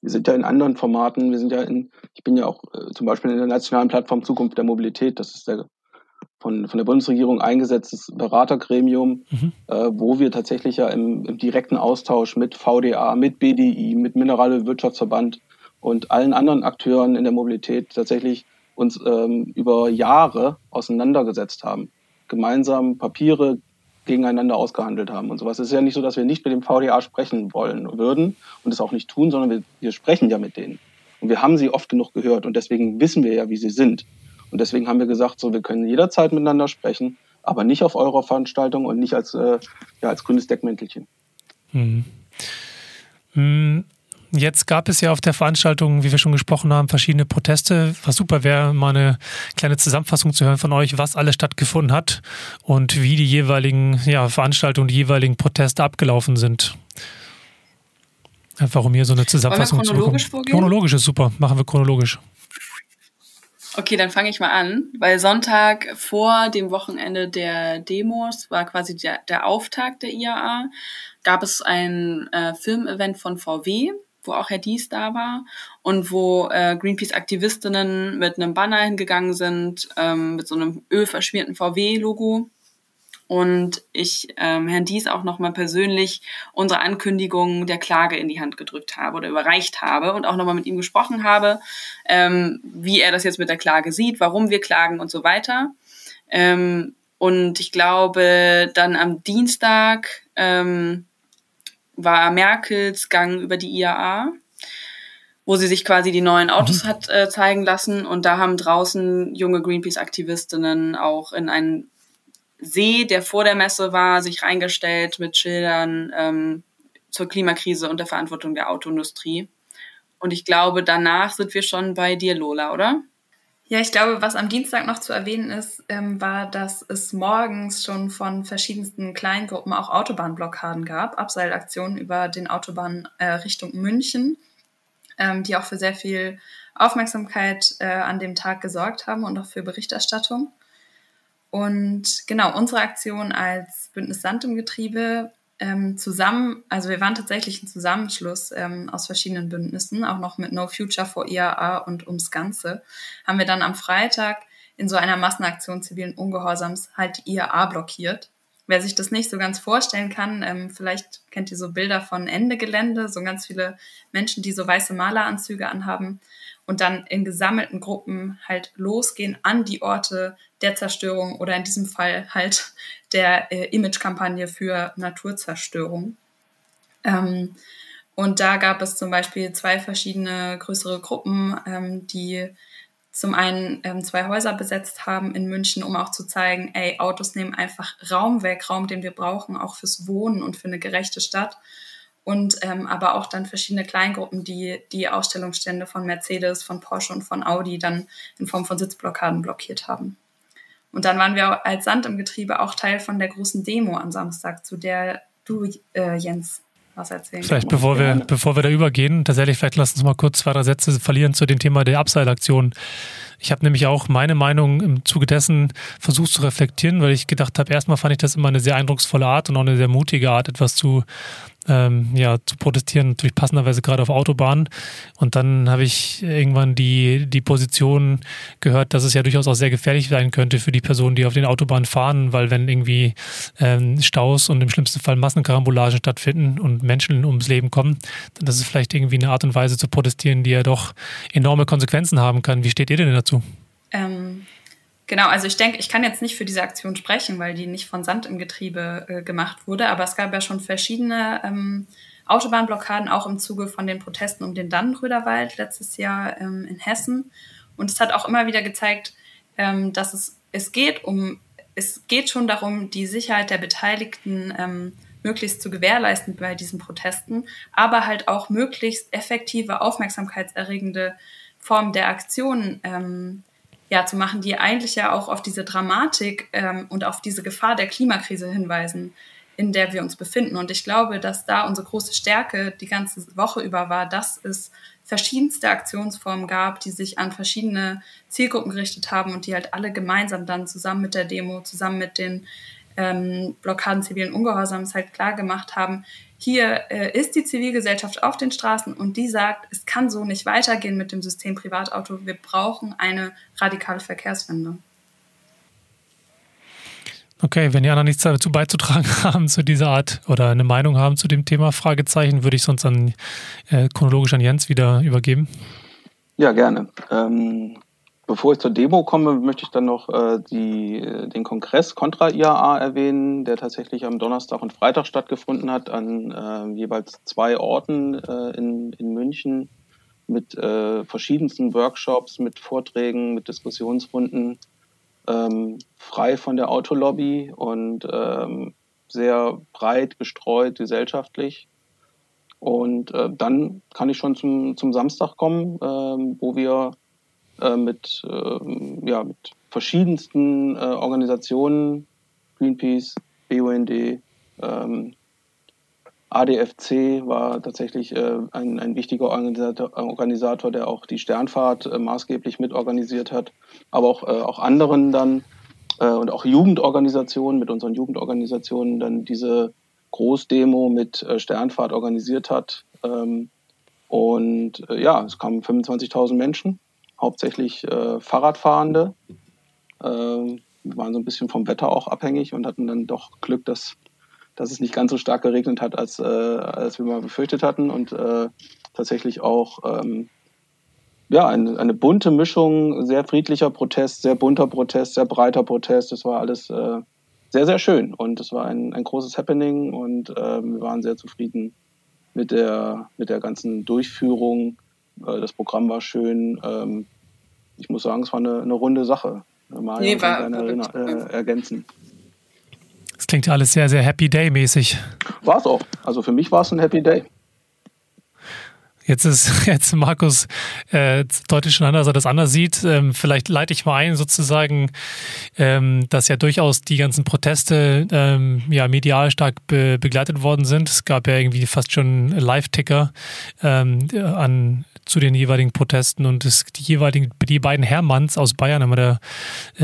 wir sind ja in anderen Formaten, wir sind ja in, ich bin ja auch äh, zum Beispiel in der nationalen Plattform Zukunft der Mobilität, das ist der von, von der Bundesregierung eingesetztes Beratergremium, mhm. äh, wo wir tatsächlich ja im, im, direkten Austausch mit VDA, mit BDI, mit Mineralölwirtschaftsverband und allen anderen Akteuren in der Mobilität tatsächlich uns ähm, über Jahre auseinandergesetzt haben. Gemeinsam Papiere gegeneinander ausgehandelt haben und sowas. Es ist ja nicht so, dass wir nicht mit dem VDA sprechen wollen würden und es auch nicht tun, sondern wir, wir sprechen ja mit denen. Und wir haben sie oft genug gehört und deswegen wissen wir ja, wie sie sind. Und deswegen haben wir gesagt, so, wir können jederzeit miteinander sprechen, aber nicht auf eurer Veranstaltung und nicht als, äh, ja, als grünes Deckmäntelchen. Hm. Jetzt gab es ja auf der Veranstaltung, wie wir schon gesprochen haben, verschiedene Proteste. Was super wäre, mal eine kleine Zusammenfassung zu hören von euch, was alles stattgefunden hat und wie die jeweiligen ja, Veranstaltungen, die jeweiligen Proteste abgelaufen sind. Einfach um hier so eine Zusammenfassung zu bekommen. Vorgehen? Chronologisch ist super. Machen wir chronologisch. Okay, dann fange ich mal an, weil Sonntag vor dem Wochenende der Demos war quasi der, der Auftakt der IAA. Gab es ein äh, Filmevent von VW, wo auch Herr Dies da war und wo äh, Greenpeace-Aktivistinnen mit einem Banner hingegangen sind, ähm, mit so einem ölverschmierten VW-Logo. Und ich ähm, Herrn Dies auch nochmal persönlich unsere Ankündigung der Klage in die Hand gedrückt habe oder überreicht habe und auch nochmal mit ihm gesprochen habe, ähm, wie er das jetzt mit der Klage sieht, warum wir klagen und so weiter. Ähm, und ich glaube, dann am Dienstag ähm, war Merkels Gang über die IAA, wo sie sich quasi die neuen Autos mhm. hat äh, zeigen lassen. Und da haben draußen junge Greenpeace-Aktivistinnen auch in einen See, der vor der Messe war, sich reingestellt mit Schildern ähm, zur Klimakrise und der Verantwortung der Autoindustrie. Und ich glaube, danach sind wir schon bei dir, Lola, oder? Ja, ich glaube, was am Dienstag noch zu erwähnen ist, ähm, war, dass es morgens schon von verschiedensten Kleingruppen auch Autobahnblockaden gab, Abseilaktionen über den Autobahnen äh, Richtung München, ähm, die auch für sehr viel Aufmerksamkeit äh, an dem Tag gesorgt haben und auch für Berichterstattung. Und genau, unsere Aktion als Bündnis Sand im Getriebe ähm, zusammen, also wir waren tatsächlich ein Zusammenschluss ähm, aus verschiedenen Bündnissen, auch noch mit No Future for IAA und ums Ganze, haben wir dann am Freitag in so einer Massenaktion zivilen Ungehorsams halt die IAA blockiert. Wer sich das nicht so ganz vorstellen kann, ähm, vielleicht kennt ihr so Bilder von Ende Gelände, so ganz viele Menschen, die so weiße Maleranzüge anhaben und dann in gesammelten Gruppen halt losgehen an die Orte der Zerstörung oder in diesem Fall halt der äh, Imagekampagne für Naturzerstörung. Ähm, und da gab es zum Beispiel zwei verschiedene größere Gruppen, ähm, die zum einen ähm, zwei Häuser besetzt haben in München, um auch zu zeigen, ey, Autos nehmen einfach Raum weg, Raum, den wir brauchen, auch fürs Wohnen und für eine gerechte Stadt und ähm, aber auch dann verschiedene Kleingruppen, die die Ausstellungsstände von Mercedes, von Porsche und von Audi dann in Form von Sitzblockaden blockiert haben. Und dann waren wir als Sand im Getriebe auch Teil von der großen Demo am Samstag, zu der du, äh, Jens, was erzählen Vielleicht bevor wir, bevor wir da übergehen, tatsächlich, vielleicht lass uns mal kurz zwei, drei Sätze verlieren zu dem Thema der Abseilaktion. Ich habe nämlich auch meine Meinung im Zuge dessen versucht zu reflektieren, weil ich gedacht habe, erstmal fand ich das immer eine sehr eindrucksvolle Art und auch eine sehr mutige Art, etwas zu ähm, ja, zu protestieren, natürlich passenderweise gerade auf Autobahnen. Und dann habe ich irgendwann die, die Position gehört, dass es ja durchaus auch sehr gefährlich sein könnte für die Personen, die auf den Autobahnen fahren, weil wenn irgendwie ähm, Staus und im schlimmsten Fall Massenkarambolagen stattfinden und Menschen ums Leben kommen, dann ist es vielleicht irgendwie eine Art und Weise zu protestieren, die ja doch enorme Konsequenzen haben kann. Wie steht ihr denn dazu? Ähm, Genau, also ich denke, ich kann jetzt nicht für diese Aktion sprechen, weil die nicht von Sand im Getriebe äh, gemacht wurde, aber es gab ja schon verschiedene ähm, Autobahnblockaden, auch im Zuge von den Protesten um den Dannenröderwald letztes Jahr ähm, in Hessen. Und es hat auch immer wieder gezeigt, ähm, dass es, es geht um, es geht schon darum, die Sicherheit der Beteiligten ähm, möglichst zu gewährleisten bei diesen Protesten, aber halt auch möglichst effektive, aufmerksamkeitserregende Formen der Aktion ähm, ja, zu machen, die eigentlich ja auch auf diese Dramatik ähm, und auf diese Gefahr der Klimakrise hinweisen, in der wir uns befinden. Und ich glaube, dass da unsere große Stärke die ganze Woche über war, dass es verschiedenste Aktionsformen gab, die sich an verschiedene Zielgruppen gerichtet haben und die halt alle gemeinsam dann zusammen mit der Demo, zusammen mit den ähm, Blockaden zivilen Ungehorsams halt klar gemacht haben, hier äh, ist die Zivilgesellschaft auf den Straßen und die sagt, es kann so nicht weitergehen mit dem System Privatauto. Wir brauchen eine radikale Verkehrswende. Okay, wenn die anderen nichts dazu beizutragen haben zu dieser Art oder eine Meinung haben zu dem Thema, Fragezeichen, würde ich sonst an, äh, chronologisch an Jens wieder übergeben. Ja, gerne. Ähm, Bevor ich zur Demo komme, möchte ich dann noch äh, die, den Kongress Contra IAA erwähnen, der tatsächlich am Donnerstag und Freitag stattgefunden hat, an äh, jeweils zwei Orten äh, in, in München mit äh, verschiedensten Workshops, mit Vorträgen, mit Diskussionsrunden, ähm, frei von der Autolobby und ähm, sehr breit gestreut gesellschaftlich. Und äh, dann kann ich schon zum, zum Samstag kommen, ähm, wo wir äh, mit, äh, ja, mit verschiedensten äh, Organisationen, Greenpeace, BUND, ähm, ADFC war tatsächlich äh, ein, ein wichtiger Organisator, Organisator, der auch die Sternfahrt äh, maßgeblich mitorganisiert hat, aber auch, auch anderen dann und auch Jugendorganisationen, mit unseren Jugendorganisationen dann diese Großdemo mit Sternfahrt organisiert hat. Ähm, und äh, ja, es kamen 25.000 Menschen hauptsächlich äh, Fahrradfahrende. Ähm, waren so ein bisschen vom Wetter auch abhängig und hatten dann doch Glück, dass, dass es nicht ganz so stark geregnet hat, als, äh, als wir mal befürchtet hatten. Und äh, tatsächlich auch ähm, ja, eine, eine bunte Mischung, sehr friedlicher Protest, sehr bunter Protest, sehr breiter Protest. Das war alles äh, sehr, sehr schön und es war ein, ein großes Happening und äh, wir waren sehr zufrieden mit der, mit der ganzen Durchführung äh, das Programm war schön. Ähm, ich muss sagen, es war eine, eine runde Sache. Mario nee, war, war äh, ergänzen. Das klingt ja alles sehr, sehr Happy Day-mäßig. War es auch. Also für mich war es ein Happy Day. Jetzt ist jetzt Markus äh, deutlich schon anders, dass er das anders sieht. Ähm, vielleicht leite ich mal ein, sozusagen, ähm, dass ja durchaus die ganzen Proteste ähm, ja medial stark be begleitet worden sind. Es gab ja irgendwie fast schon Live-Ticker ähm, an zu den jeweiligen Protesten und es, die jeweiligen, die beiden Hermanns aus Bayern, einmal der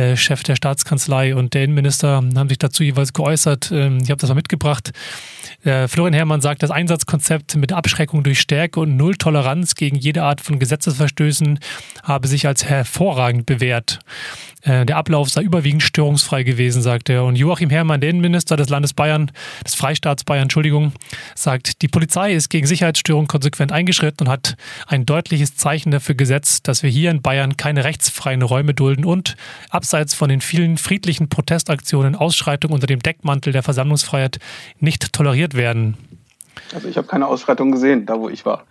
äh, Chef der Staatskanzlei und der Innenminister, haben sich dazu jeweils geäußert. Ähm, ich habe das mal mitgebracht. Äh, Florian Herrmann sagt, das Einsatzkonzept mit Abschreckung durch Stärke und Null Toleranz gegen jede Art von Gesetzesverstößen habe sich als hervorragend bewährt. Äh, der Ablauf sei überwiegend störungsfrei gewesen, sagt er. Und Joachim Herrmann, der Innenminister des Landes Bayern, des Freistaats Bayern, Entschuldigung, sagt, die Polizei ist gegen Sicherheitsstörungen konsequent eingeschritten und hat ein deutliches Zeichen dafür gesetzt, dass wir hier in Bayern keine rechtsfreien Räume dulden und abseits von den vielen friedlichen Protestaktionen, Ausschreitungen unter dem Deckmantel der Versammlungsfreiheit nicht toleriert werden. Also ich habe keine Ausschreitung gesehen, da wo ich war.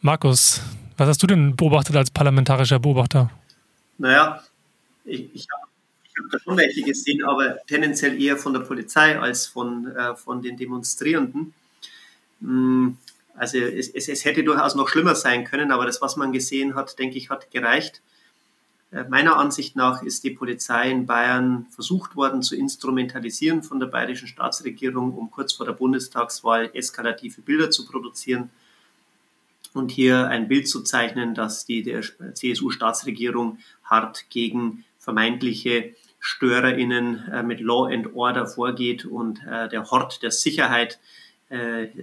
Markus, was hast du denn beobachtet als parlamentarischer Beobachter? Naja, ich, ich habe hab da schon welche gesehen, aber tendenziell eher von der Polizei als von, äh, von den Demonstrierenden. Also es, es, es, hätte durchaus noch schlimmer sein können, aber das, was man gesehen hat, denke ich, hat gereicht. Äh, meiner Ansicht nach ist die Polizei in Bayern versucht worden zu instrumentalisieren von der bayerischen Staatsregierung, um kurz vor der Bundestagswahl eskalative Bilder zu produzieren und hier ein Bild zu zeichnen, dass die der CSU-Staatsregierung hart gegen vermeintliche StörerInnen äh, mit Law and Order vorgeht und äh, der Hort der Sicherheit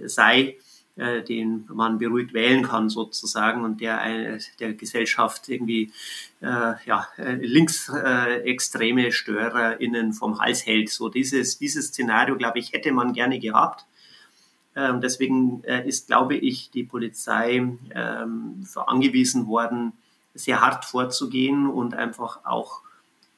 sei, äh, den man beruhigt wählen kann sozusagen und der eine, der Gesellschaft irgendwie äh, ja, äh, linksextreme äh, StörerInnen vom Hals hält. So dieses, dieses Szenario, glaube ich, hätte man gerne gehabt. Ähm, deswegen äh, ist, glaube ich, die Polizei ähm, angewiesen worden, sehr hart vorzugehen und einfach auch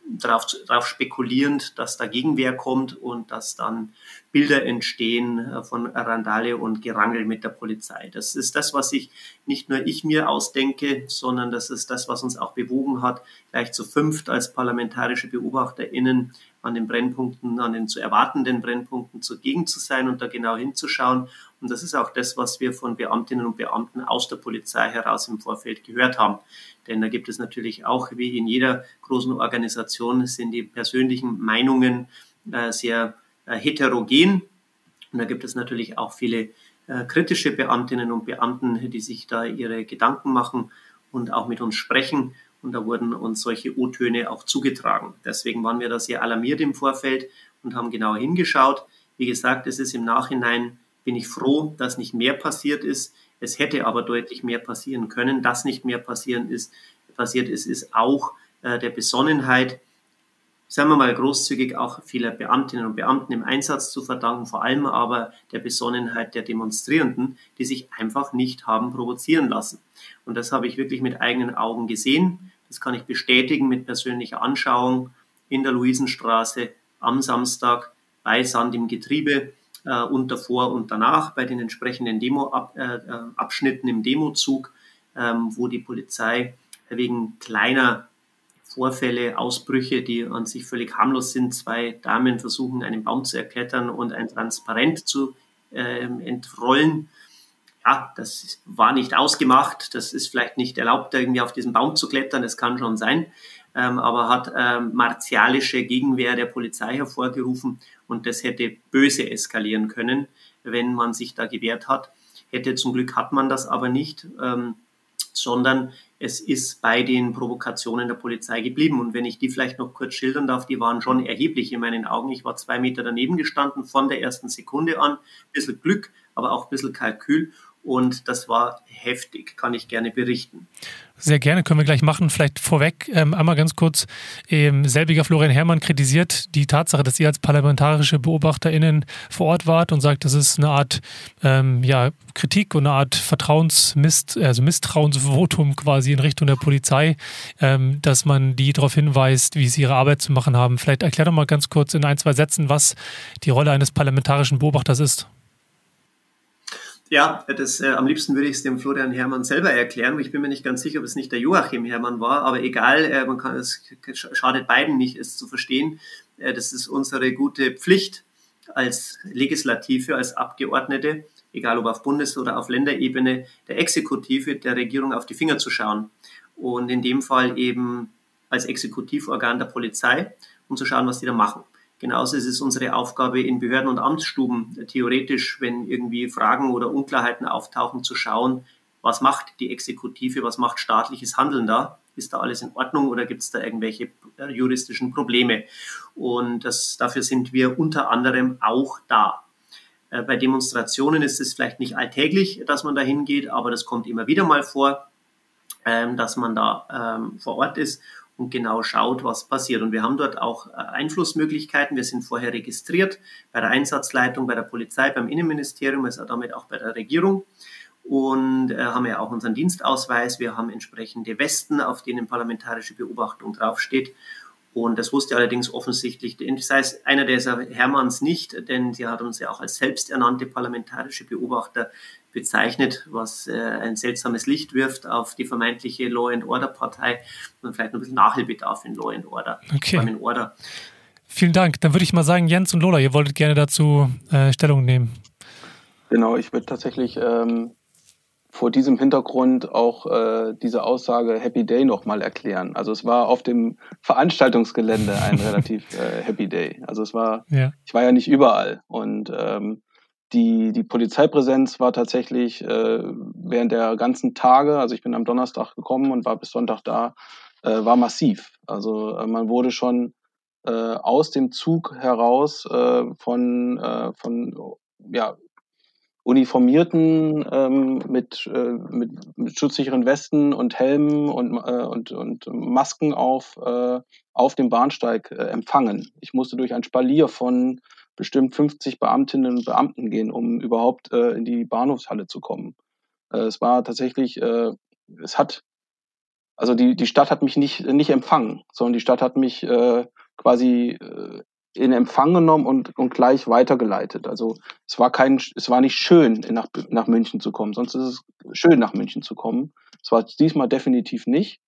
darauf, darauf spekulierend, dass da Gegenwehr kommt und dass dann Bilder entstehen äh, von Randale und Gerangel mit der Polizei. Das ist das, was ich nicht nur ich mir ausdenke, sondern das ist das, was uns auch bewogen hat, gleich zu fünft als parlamentarische BeobachterInnen an den Brennpunkten, an den zu erwartenden Brennpunkten zugegen zu sein und da genau hinzuschauen. Und das ist auch das, was wir von Beamtinnen und Beamten aus der Polizei heraus im Vorfeld gehört haben. Denn da gibt es natürlich auch, wie in jeder großen Organisation, sind die persönlichen Meinungen äh, sehr äh, heterogen. Und da gibt es natürlich auch viele äh, kritische Beamtinnen und Beamten, die sich da ihre Gedanken machen und auch mit uns sprechen. Und da wurden uns solche O-Töne auch zugetragen. Deswegen waren wir da sehr alarmiert im Vorfeld und haben genau hingeschaut. Wie gesagt, es ist im Nachhinein, bin ich froh, dass nicht mehr passiert ist. Es hätte aber deutlich mehr passieren können. Dass nicht mehr passieren ist, passiert ist, ist auch äh, der Besonnenheit, sagen wir mal großzügig, auch vieler Beamtinnen und Beamten im Einsatz zu verdanken, vor allem aber der Besonnenheit der Demonstrierenden, die sich einfach nicht haben provozieren lassen. Und das habe ich wirklich mit eigenen Augen gesehen. Das kann ich bestätigen mit persönlicher Anschauung in der Luisenstraße am Samstag bei Sand im Getriebe äh, und davor und danach bei den entsprechenden Demo-Abschnitten äh, äh im Demozug, ähm, wo die Polizei wegen kleiner Vorfälle, Ausbrüche, die an sich völlig harmlos sind. Zwei Damen versuchen, einen Baum zu erklettern und ein Transparent zu äh, entrollen. Ja, das war nicht ausgemacht. Das ist vielleicht nicht erlaubt, irgendwie auf diesen Baum zu klettern. Das kann schon sein. Ähm, aber hat ähm, martialische Gegenwehr der Polizei hervorgerufen und das hätte böse eskalieren können, wenn man sich da gewehrt hat. Hätte zum Glück hat man das aber nicht. Ähm, sondern es ist bei den Provokationen der Polizei geblieben. Und wenn ich die vielleicht noch kurz schildern darf, die waren schon erheblich in meinen Augen. Ich war zwei Meter daneben gestanden von der ersten Sekunde an. Ein bisschen Glück, aber auch ein bisschen Kalkül. Und das war heftig, kann ich gerne berichten. Sehr gerne, können wir gleich machen. Vielleicht vorweg ähm, einmal ganz kurz. Ähm, selbiger Florian Herrmann kritisiert die Tatsache, dass ihr als parlamentarische BeobachterInnen vor Ort wart und sagt, das ist eine Art ähm, ja, Kritik und eine Art Vertrauensmist, also Misstrauensvotum quasi in Richtung der Polizei, ähm, dass man die darauf hinweist, wie sie ihre Arbeit zu machen haben. Vielleicht erklär doch mal ganz kurz in ein, zwei Sätzen, was die Rolle eines parlamentarischen Beobachters ist. Ja, das, äh, am liebsten würde ich es dem Florian Herrmann selber erklären. Ich bin mir nicht ganz sicher, ob es nicht der Joachim Herrmann war, aber egal, äh, man kann, es schadet beiden nicht, es zu verstehen. Äh, das ist unsere gute Pflicht als Legislative, als Abgeordnete, egal ob auf Bundes- oder auf Länderebene, der Exekutive, der Regierung auf die Finger zu schauen. Und in dem Fall eben als Exekutivorgan der Polizei, um zu schauen, was die da machen. Genauso ist es unsere Aufgabe in Behörden und Amtsstuben, theoretisch, wenn irgendwie Fragen oder Unklarheiten auftauchen, zu schauen, was macht die Exekutive, was macht staatliches Handeln da? Ist da alles in Ordnung oder gibt es da irgendwelche äh, juristischen Probleme? Und das, dafür sind wir unter anderem auch da. Äh, bei Demonstrationen ist es vielleicht nicht alltäglich, dass man da hingeht, aber das kommt immer wieder mal vor, ähm, dass man da ähm, vor Ort ist und genau schaut, was passiert. Und wir haben dort auch äh, Einflussmöglichkeiten. Wir sind vorher registriert bei der Einsatzleitung, bei der Polizei, beim Innenministerium, also damit auch bei der Regierung. Und äh, haben ja auch unseren Dienstausweis. Wir haben entsprechende Westen, auf denen parlamentarische Beobachtung draufsteht. Und das wusste allerdings offensichtlich, sei es einer dieser Hermanns nicht, denn sie hat uns ja auch als selbsternannte parlamentarische Beobachter bezeichnet, was äh, ein seltsames Licht wirft auf die vermeintliche Law and Order Partei und vielleicht noch ein bisschen Nachhilbedarf in Law and Order. Okay. In Order. Vielen Dank. Dann würde ich mal sagen, Jens und Lola, ihr wolltet gerne dazu äh, Stellung nehmen. Genau, ich würde tatsächlich ähm, vor diesem Hintergrund auch äh, diese Aussage Happy Day nochmal erklären. Also es war auf dem Veranstaltungsgelände ein relativ äh, Happy Day. Also es war, ja. ich war ja nicht überall und ähm, die, die Polizeipräsenz war tatsächlich äh, während der ganzen Tage, also ich bin am Donnerstag gekommen und war bis Sonntag da, äh, war massiv. Also äh, man wurde schon äh, aus dem Zug heraus äh, von, äh, von ja, Uniformierten ähm, mit, äh, mit, mit schutzsicheren Westen und Helmen und, äh, und, und Masken auf, äh, auf dem Bahnsteig empfangen. Ich musste durch ein Spalier von bestimmt 50 Beamtinnen und Beamten gehen, um überhaupt äh, in die Bahnhofshalle zu kommen. Äh, es war tatsächlich, äh, es hat, also die, die Stadt hat mich nicht, nicht empfangen, sondern die Stadt hat mich äh, quasi äh, in Empfang genommen und, und gleich weitergeleitet. Also es war kein, es war nicht schön, nach, nach München zu kommen. Sonst ist es schön, nach München zu kommen. Es war diesmal definitiv nicht.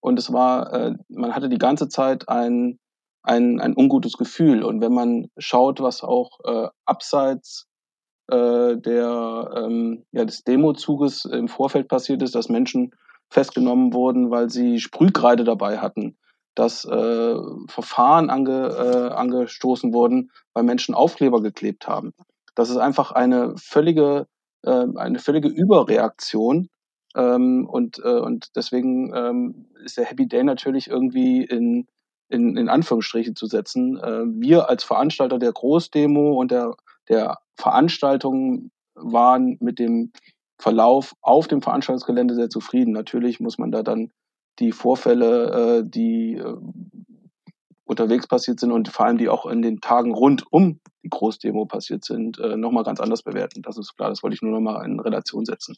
Und es war, äh, man hatte die ganze Zeit ein, ein, ein ungutes Gefühl. Und wenn man schaut, was auch äh, abseits äh, der, ähm, ja, des Demozuges im Vorfeld passiert ist, dass Menschen festgenommen wurden, weil sie Sprühkreide dabei hatten, dass äh, Verfahren ange, äh, angestoßen wurden, weil Menschen Aufkleber geklebt haben. Das ist einfach eine völlige, äh, eine völlige Überreaktion. Ähm, und, äh, und deswegen ähm, ist der Happy Day natürlich irgendwie in, in, in Anführungsstriche zu setzen. Äh, wir als Veranstalter der Großdemo und der, der Veranstaltung waren mit dem Verlauf auf dem Veranstaltungsgelände sehr zufrieden. Natürlich muss man da dann die Vorfälle, äh, die äh, unterwegs passiert sind und vor allem die auch in den Tagen rund um die Großdemo passiert sind, äh, nochmal ganz anders bewerten. Das ist klar, das wollte ich nur nochmal in Relation setzen.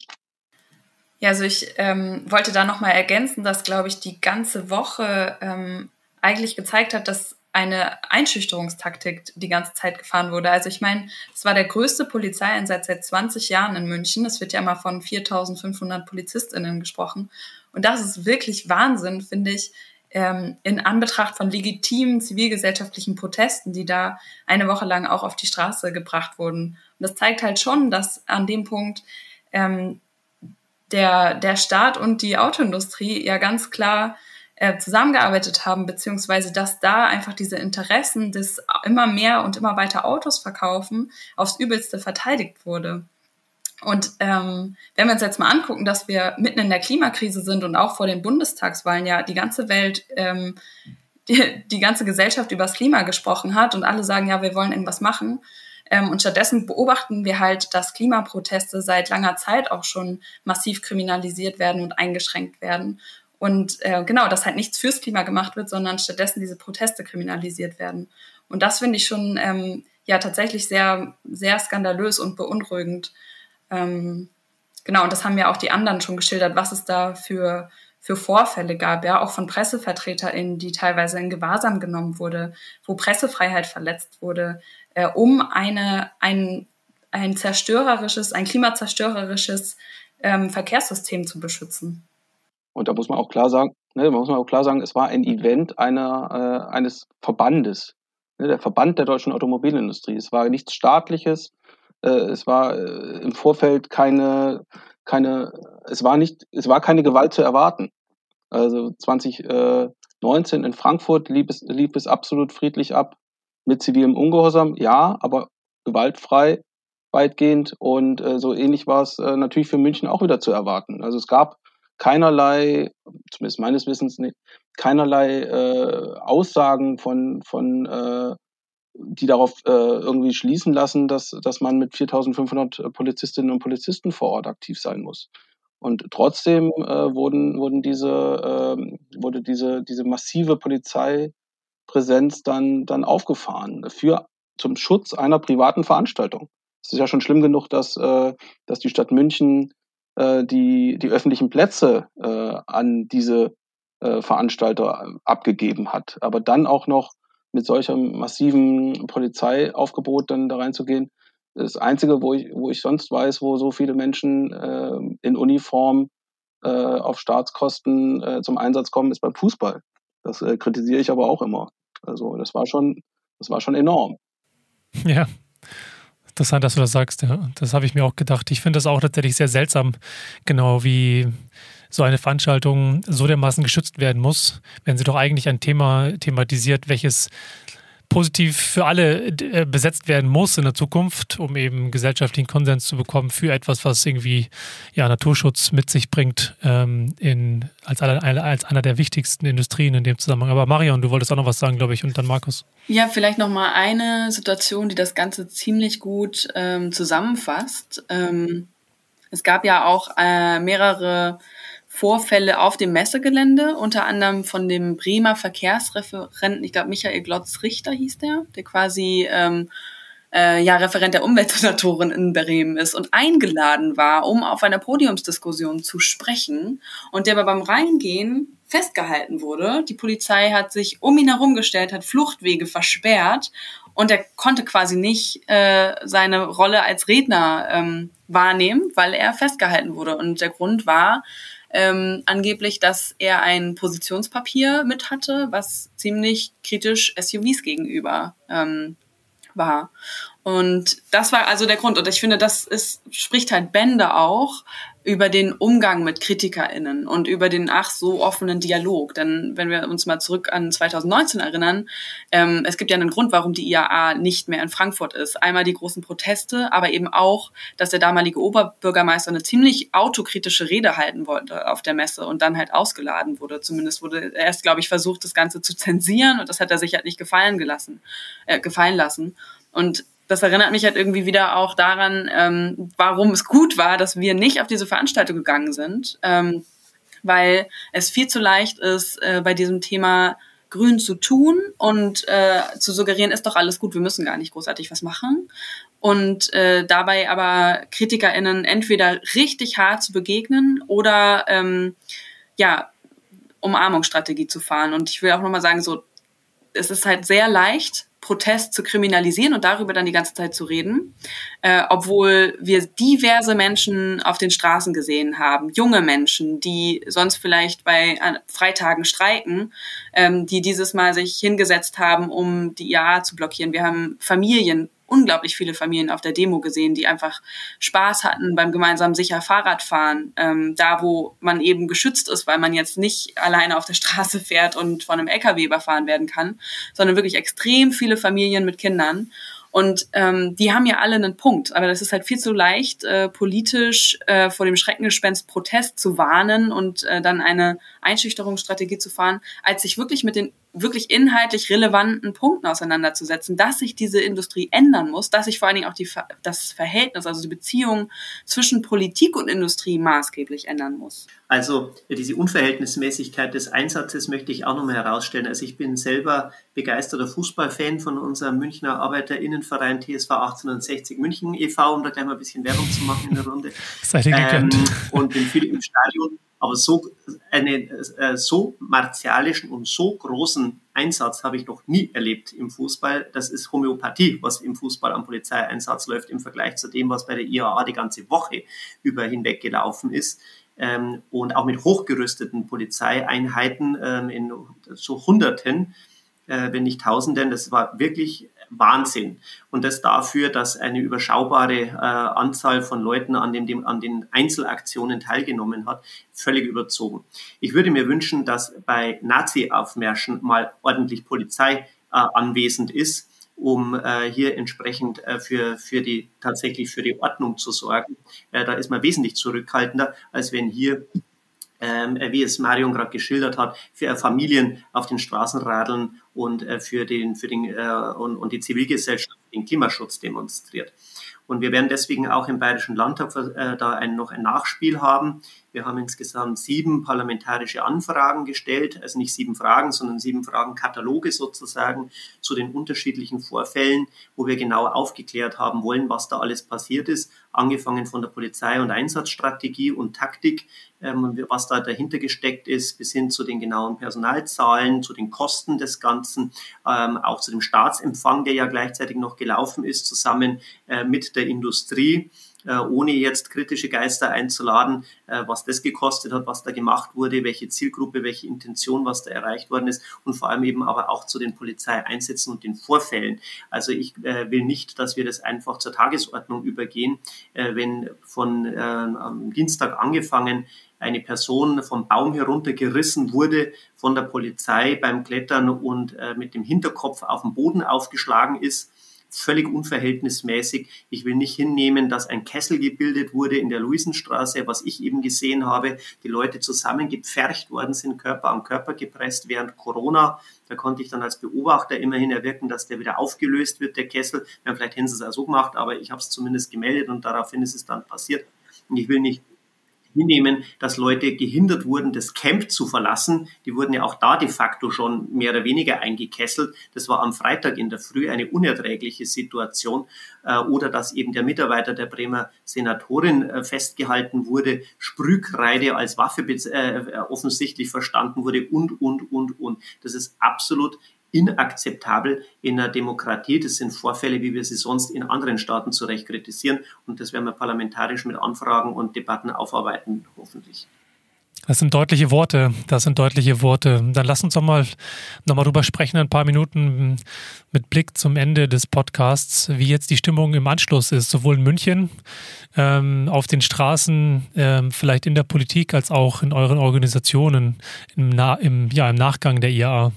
Ja, also ich ähm, wollte da nochmal ergänzen, dass, glaube ich, die ganze Woche ähm, eigentlich gezeigt hat, dass eine Einschüchterungstaktik die ganze Zeit gefahren wurde. Also ich meine, es war der größte Polizeieinsatz seit 20 Jahren in München. Es wird ja immer von 4.500 PolizistInnen gesprochen. Und das ist wirklich Wahnsinn, finde ich, ähm, in Anbetracht von legitimen zivilgesellschaftlichen Protesten, die da eine Woche lang auch auf die Straße gebracht wurden. Und das zeigt halt schon, dass an dem Punkt ähm, der, der Staat und die Autoindustrie ja ganz klar äh, zusammengearbeitet haben, beziehungsweise dass da einfach diese Interessen des immer mehr und immer weiter Autos verkaufen aufs Übelste verteidigt wurde. Und ähm, wenn wir uns jetzt mal angucken, dass wir mitten in der Klimakrise sind und auch vor den Bundestagswahlen ja die ganze Welt, ähm, die, die ganze Gesellschaft über das Klima gesprochen hat und alle sagen, ja, wir wollen irgendwas machen. Ähm, und stattdessen beobachten wir halt, dass Klimaproteste seit langer Zeit auch schon massiv kriminalisiert werden und eingeschränkt werden. Und äh, genau, dass halt nichts fürs Klima gemacht wird, sondern stattdessen diese Proteste kriminalisiert werden. Und das finde ich schon ähm, ja tatsächlich sehr, sehr skandalös und beunruhigend. Ähm, genau, und das haben ja auch die anderen schon geschildert, was es da für, für Vorfälle gab, ja, auch von PressevertreterInnen, die teilweise in Gewahrsam genommen wurde, wo Pressefreiheit verletzt wurde, äh, um eine, ein, ein zerstörerisches, ein klimazerstörerisches ähm, Verkehrssystem zu beschützen. Und da muss man auch klar sagen, ne, muss man auch klar sagen, es war ein Event einer, äh, eines Verbandes, ne, der Verband der deutschen Automobilindustrie. Es war nichts staatliches, äh, es war äh, im Vorfeld keine, keine, es war nicht, es war keine Gewalt zu erwarten. Also 2019 in Frankfurt lief es, lief es absolut friedlich ab, mit zivilem Ungehorsam, ja, aber gewaltfrei weitgehend und äh, so ähnlich war es äh, natürlich für München auch wieder zu erwarten. Also es gab keinerlei, zumindest meines Wissens nicht, keinerlei äh, Aussagen von, von äh, die darauf äh, irgendwie schließen lassen, dass, dass man mit 4.500 Polizistinnen und Polizisten vor Ort aktiv sein muss. Und trotzdem äh, wurden, wurden diese, äh, wurde diese, diese massive Polizeipräsenz dann, dann aufgefahren für, zum Schutz einer privaten Veranstaltung. Es ist ja schon schlimm genug, dass, äh, dass die Stadt München äh, die, die öffentlichen Plätze äh, an diese äh, Veranstalter abgegeben hat. Aber dann auch noch mit solchem massiven Polizeiaufgebot dann da reinzugehen, das Einzige, wo ich, wo ich sonst weiß, wo so viele Menschen äh, in Uniform äh, auf Staatskosten äh, zum Einsatz kommen, ist beim Fußball. Das äh, kritisiere ich aber auch immer. Also das war schon, das war schon enorm. Ja, Interessant, dass du das sagst, ja. Das habe ich mir auch gedacht. Ich finde das auch tatsächlich sehr seltsam, genau wie so eine Veranstaltung so dermaßen geschützt werden muss, wenn sie doch eigentlich ein Thema thematisiert, welches positiv für alle äh, besetzt werden muss in der Zukunft, um eben gesellschaftlichen Konsens zu bekommen für etwas, was irgendwie ja, Naturschutz mit sich bringt, ähm, in, als, als einer der wichtigsten Industrien in dem Zusammenhang. Aber Marion, du wolltest auch noch was sagen, glaube ich, und dann Markus. Ja, vielleicht noch mal eine Situation, die das Ganze ziemlich gut ähm, zusammenfasst. Ähm, es gab ja auch äh, mehrere Vorfälle auf dem Messegelände, unter anderem von dem Bremer Verkehrsreferenten, ich glaube Michael Glotz-Richter hieß der, der quasi ähm, äh, ja Referent der Umweltsenatorin in Bremen ist und eingeladen war, um auf einer Podiumsdiskussion zu sprechen und der aber beim Reingehen festgehalten wurde. Die Polizei hat sich um ihn herumgestellt, hat Fluchtwege versperrt und er konnte quasi nicht äh, seine Rolle als Redner ähm, wahrnehmen, weil er festgehalten wurde. Und der Grund war, ähm, angeblich, dass er ein Positionspapier mit hatte, was ziemlich kritisch SUVs gegenüber ähm, war. Und das war also der Grund. Und ich finde, das ist, spricht halt Bände auch über den Umgang mit KritikerInnen und über den ach so offenen Dialog. Denn wenn wir uns mal zurück an 2019 erinnern, ähm, es gibt ja einen Grund, warum die IAA nicht mehr in Frankfurt ist. Einmal die großen Proteste, aber eben auch, dass der damalige Oberbürgermeister eine ziemlich autokritische Rede halten wollte auf der Messe und dann halt ausgeladen wurde. Zumindest wurde erst, glaube ich, versucht, das Ganze zu zensieren und das hat er sich halt nicht gefallen gelassen, äh, gefallen lassen. Und das erinnert mich halt irgendwie wieder auch daran, ähm, warum es gut war, dass wir nicht auf diese Veranstaltung gegangen sind, ähm, weil es viel zu leicht ist, äh, bei diesem Thema grün zu tun und äh, zu suggerieren, ist doch alles gut, wir müssen gar nicht großartig was machen. Und äh, dabei aber KritikerInnen entweder richtig hart zu begegnen oder ähm, ja, Umarmungsstrategie zu fahren. Und ich will auch nochmal sagen, so, es ist halt sehr leicht, Protest zu kriminalisieren und darüber dann die ganze Zeit zu reden, äh, obwohl wir diverse Menschen auf den Straßen gesehen haben, junge Menschen, die sonst vielleicht bei Freitagen streiken, ähm, die dieses Mal sich hingesetzt haben, um die IAA zu blockieren. Wir haben Familien unglaublich viele Familien auf der Demo gesehen, die einfach Spaß hatten beim gemeinsamen sicher Fahrradfahren, ähm, da wo man eben geschützt ist, weil man jetzt nicht alleine auf der Straße fährt und von einem LKW überfahren werden kann, sondern wirklich extrem viele Familien mit Kindern. Und ähm, die haben ja alle einen Punkt. Aber das ist halt viel zu leicht, äh, politisch äh, vor dem Schreckengespenst Protest zu warnen und äh, dann eine Einschüchterungsstrategie zu fahren, als sich wirklich mit den wirklich inhaltlich relevanten Punkten auseinanderzusetzen, dass sich diese Industrie ändern muss, dass sich vor allen Dingen auch die, das Verhältnis, also die Beziehung zwischen Politik und Industrie maßgeblich ändern muss. Also diese Unverhältnismäßigkeit des Einsatzes möchte ich auch nochmal herausstellen. Also ich bin selber begeisterter Fußballfan von unserem Münchner Arbeiterinnenverein TSV 1860 München e.V., um da gleich mal ein bisschen Werbung zu machen in der Runde. Seid ihr ähm, und bin viel im Stadion aber so einen äh, so martialischen und so großen Einsatz habe ich noch nie erlebt im Fußball. Das ist Homöopathie, was im Fußball am Polizeieinsatz läuft im Vergleich zu dem, was bei der IAA die ganze Woche über hinweg gelaufen ist. Ähm, und auch mit hochgerüsteten Polizeieinheiten ähm, in so Hunderten, äh, wenn nicht Tausenden. Das war wirklich Wahnsinn. Und das dafür, dass eine überschaubare äh, Anzahl von Leuten an, dem, an den Einzelaktionen teilgenommen hat, völlig überzogen. Ich würde mir wünschen, dass bei Nazi-Aufmärschen mal ordentlich Polizei äh, anwesend ist, um äh, hier entsprechend äh, für, für die tatsächlich für die Ordnung zu sorgen. Äh, da ist man wesentlich zurückhaltender, als wenn hier ähm, wie es Marion gerade geschildert hat, für Familien auf den Straßen radeln und äh, für den, für den äh, und, und die Zivilgesellschaft den Klimaschutz demonstriert. Und wir werden deswegen auch im Bayerischen Landtag äh, da ein, noch ein Nachspiel haben. Wir haben insgesamt sieben parlamentarische Anfragen gestellt, also nicht sieben Fragen, sondern sieben Fragenkataloge sozusagen zu den unterschiedlichen Vorfällen, wo wir genau aufgeklärt haben wollen, was da alles passiert ist, angefangen von der Polizei- und Einsatzstrategie und Taktik, ähm, was da dahinter gesteckt ist, bis hin zu den genauen Personalzahlen, zu den Kosten des Ganzen, ähm, auch zu dem Staatsempfang, der ja gleichzeitig noch gelaufen ist, zusammen äh, mit der Industrie ohne jetzt kritische Geister einzuladen, äh, was das gekostet hat, was da gemacht wurde, welche Zielgruppe, welche Intention, was da erreicht worden ist und vor allem eben aber auch zu den Polizeieinsätzen und den Vorfällen. Also ich äh, will nicht, dass wir das einfach zur Tagesordnung übergehen, wenn von am Dienstag angefangen eine Person vom Baum heruntergerissen wurde von der Polizei beim Klettern und mit dem Hinterkopf auf den Boden aufgeschlagen ist völlig unverhältnismäßig. Ich will nicht hinnehmen, dass ein Kessel gebildet wurde in der Luisenstraße, was ich eben gesehen habe. Die Leute zusammengepfercht worden sind, Körper an Körper gepresst während Corona. Da konnte ich dann als Beobachter immerhin erwirken, dass der wieder aufgelöst wird, der Kessel. Ja, vielleicht hätten sie es auch so gemacht, aber ich habe es zumindest gemeldet und daraufhin ist es dann passiert. Und ich will nicht hinnehmen, dass Leute gehindert wurden, das Camp zu verlassen. Die wurden ja auch da de facto schon mehr oder weniger eingekesselt. Das war am Freitag in der Früh eine unerträgliche Situation. Äh, oder dass eben der Mitarbeiter der Bremer Senatorin äh, festgehalten wurde, Sprühkreide als Waffe äh, offensichtlich verstanden wurde und, und, und, und. Das ist absolut inakzeptabel in einer Demokratie. Das sind Vorfälle, wie wir sie sonst in anderen Staaten zu Recht kritisieren. Und das werden wir parlamentarisch mit Anfragen und Debatten aufarbeiten, hoffentlich. Das sind deutliche Worte. Das sind deutliche Worte. Dann lass uns doch mal nochmal drüber sprechen, ein paar Minuten mit Blick zum Ende des Podcasts, wie jetzt die Stimmung im Anschluss ist, sowohl in München, ähm, auf den Straßen, ähm, vielleicht in der Politik, als auch in euren Organisationen im, Na im, ja, im Nachgang der IAA.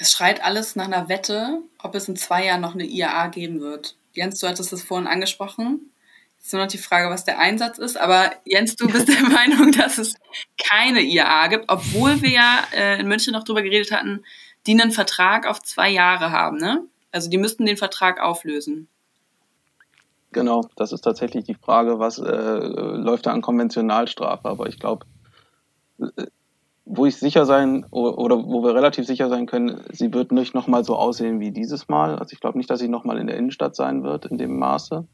Es schreit alles nach einer Wette, ob es in zwei Jahren noch eine IAA geben wird. Jens, du hattest es vorhin angesprochen. Jetzt nur noch die Frage, was der Einsatz ist. Aber Jens, du bist der Meinung, dass es keine IAA gibt, obwohl wir ja äh, in München noch drüber geredet hatten, die einen Vertrag auf zwei Jahre haben, ne? Also die müssten den Vertrag auflösen. Genau, das ist tatsächlich die Frage, was äh, läuft da an Konventionalstrafe. Aber ich glaube, äh, wo ich sicher sein oder wo wir relativ sicher sein können, sie wird nicht nochmal so aussehen wie dieses Mal. Also ich glaube nicht, dass sie nochmal in der Innenstadt sein wird in dem Maße.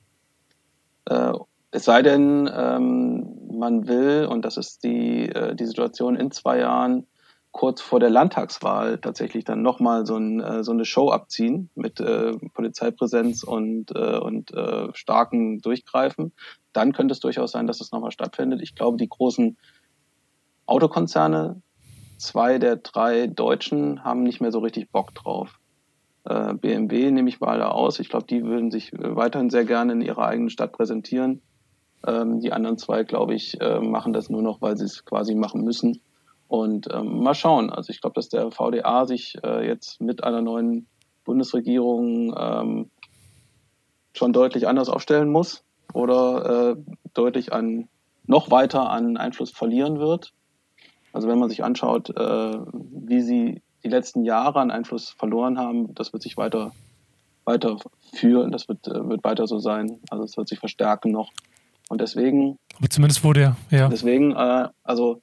Äh, es sei denn, ähm, man will, und das ist die, äh, die Situation in zwei Jahren, kurz vor der Landtagswahl tatsächlich dann nochmal so, ein, äh, so eine Show abziehen mit äh, Polizeipräsenz und, äh, und äh, starken Durchgreifen. Dann könnte es durchaus sein, dass es nochmal stattfindet. Ich glaube, die großen Autokonzerne zwei der drei Deutschen haben nicht mehr so richtig Bock drauf. Äh, BMW nehme ich mal aus. Ich glaube, die würden sich äh, weiterhin sehr gerne in ihrer eigenen Stadt präsentieren. Ähm, die anderen zwei, glaube ich, äh, machen das nur noch, weil sie es quasi machen müssen. Und ähm, mal schauen. Also ich glaube, dass der VDA sich äh, jetzt mit einer neuen Bundesregierung ähm, schon deutlich anders aufstellen muss oder deutlich an noch weiter an Einfluss verlieren wird. Also wenn man sich anschaut, äh, wie sie die letzten Jahre an Einfluss verloren haben, das wird sich weiter, weiter führen, das wird, äh, wird weiter so sein. Also es wird sich verstärken noch. Und deswegen. Aber zumindest wurde ja. Deswegen, äh, also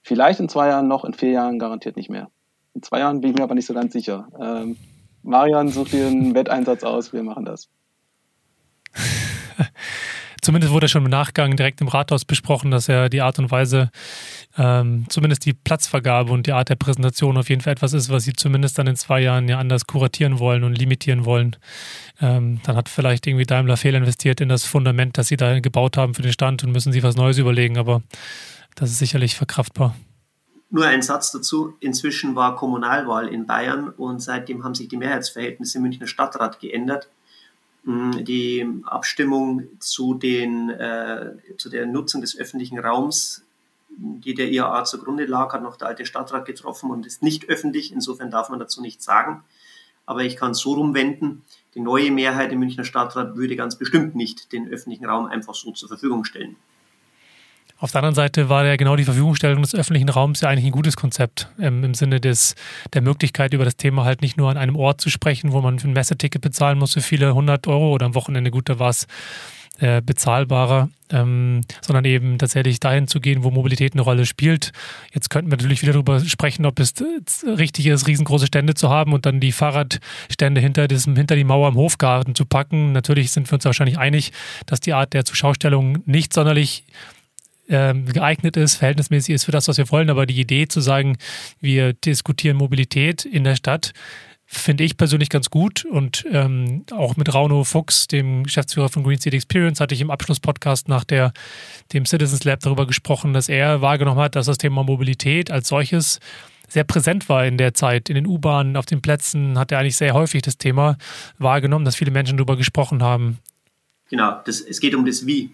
vielleicht in zwei Jahren noch, in vier Jahren garantiert nicht mehr. In zwei Jahren bin ich mir aber nicht so ganz sicher. Ähm, Marian sucht dir einen Wetteinsatz aus, wir machen das. Zumindest wurde schon im Nachgang direkt im Rathaus besprochen, dass er die Art und Weise, ähm, zumindest die Platzvergabe und die Art der Präsentation auf jeden Fall etwas ist, was sie zumindest dann in zwei Jahren ja anders kuratieren wollen und limitieren wollen. Ähm, dann hat vielleicht irgendwie Daimler fehlinvestiert in das Fundament, das sie da gebaut haben für den Stand und müssen sie was Neues überlegen, aber das ist sicherlich verkraftbar. Nur ein Satz dazu. Inzwischen war Kommunalwahl in Bayern und seitdem haben sich die Mehrheitsverhältnisse im Münchner Stadtrat geändert. Mm, die Abstimmung zu, den, äh, zu der Nutzung des öffentlichen Raums, die der IAA zugrunde lag, hat noch der alte Stadtrat getroffen und ist nicht öffentlich. Insofern darf man dazu nichts sagen. Aber ich kann so rumwenden. Die neue Mehrheit im Münchner Stadtrat würde ganz bestimmt nicht den öffentlichen Raum einfach so zur Verfügung stellen. Auf der anderen Seite war ja genau die Verfügungstellung des öffentlichen Raums ja eigentlich ein gutes Konzept ähm, im Sinne des, der Möglichkeit, über das Thema halt nicht nur an einem Ort zu sprechen, wo man ein Messeticket bezahlen muss für viele hundert Euro oder am Wochenende, gut, da war es äh, bezahlbarer, ähm, sondern eben tatsächlich dahin zu gehen, wo Mobilität eine Rolle spielt. Jetzt könnten wir natürlich wieder darüber sprechen, ob es richtig ist, riesengroße Stände zu haben und dann die Fahrradstände hinter, diesem, hinter die Mauer im Hofgarten zu packen. Natürlich sind wir uns wahrscheinlich einig, dass die Art der Zuschaustellung nicht sonderlich ähm, geeignet ist, verhältnismäßig ist für das, was wir wollen. Aber die Idee zu sagen, wir diskutieren Mobilität in der Stadt, finde ich persönlich ganz gut. Und ähm, auch mit Rauno Fuchs, dem Geschäftsführer von Green City Experience, hatte ich im Abschlusspodcast nach der, dem Citizens Lab darüber gesprochen, dass er wahrgenommen hat, dass das Thema Mobilität als solches sehr präsent war in der Zeit. In den U-Bahnen, auf den Plätzen hat er eigentlich sehr häufig das Thema wahrgenommen, dass viele Menschen darüber gesprochen haben. Genau, das, es geht um das Wie.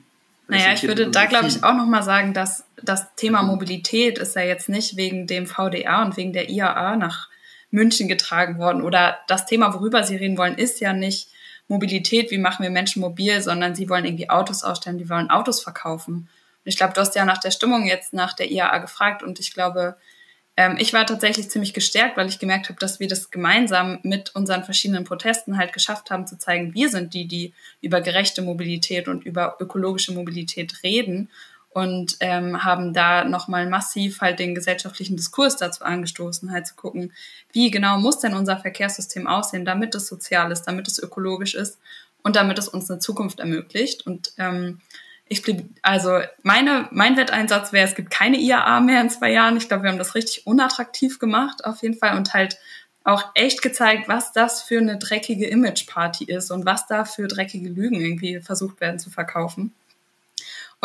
Naja, ich würde da, glaube ich, auch nochmal sagen, dass das Thema Mobilität ist ja jetzt nicht wegen dem VDA und wegen der IAA nach München getragen worden. Oder das Thema, worüber Sie reden wollen, ist ja nicht Mobilität, wie machen wir Menschen mobil, sondern Sie wollen irgendwie Autos ausstellen, die wollen Autos verkaufen. Und ich glaube, du hast ja nach der Stimmung jetzt nach der IAA gefragt und ich glaube, ähm, ich war tatsächlich ziemlich gestärkt, weil ich gemerkt habe, dass wir das gemeinsam mit unseren verschiedenen Protesten halt geschafft haben zu zeigen, wir sind die, die über gerechte Mobilität und über ökologische Mobilität reden und ähm, haben da nochmal massiv halt den gesellschaftlichen Diskurs dazu angestoßen, halt zu gucken, wie genau muss denn unser Verkehrssystem aussehen, damit es sozial ist, damit es ökologisch ist und damit es uns eine Zukunft ermöglicht. Und ähm, ich also meine, mein Wetteinsatz wäre, es gibt keine IAA mehr in zwei Jahren. Ich glaube, wir haben das richtig unattraktiv gemacht, auf jeden Fall, und halt auch echt gezeigt, was das für eine dreckige Image-Party ist und was da für dreckige Lügen irgendwie versucht werden zu verkaufen.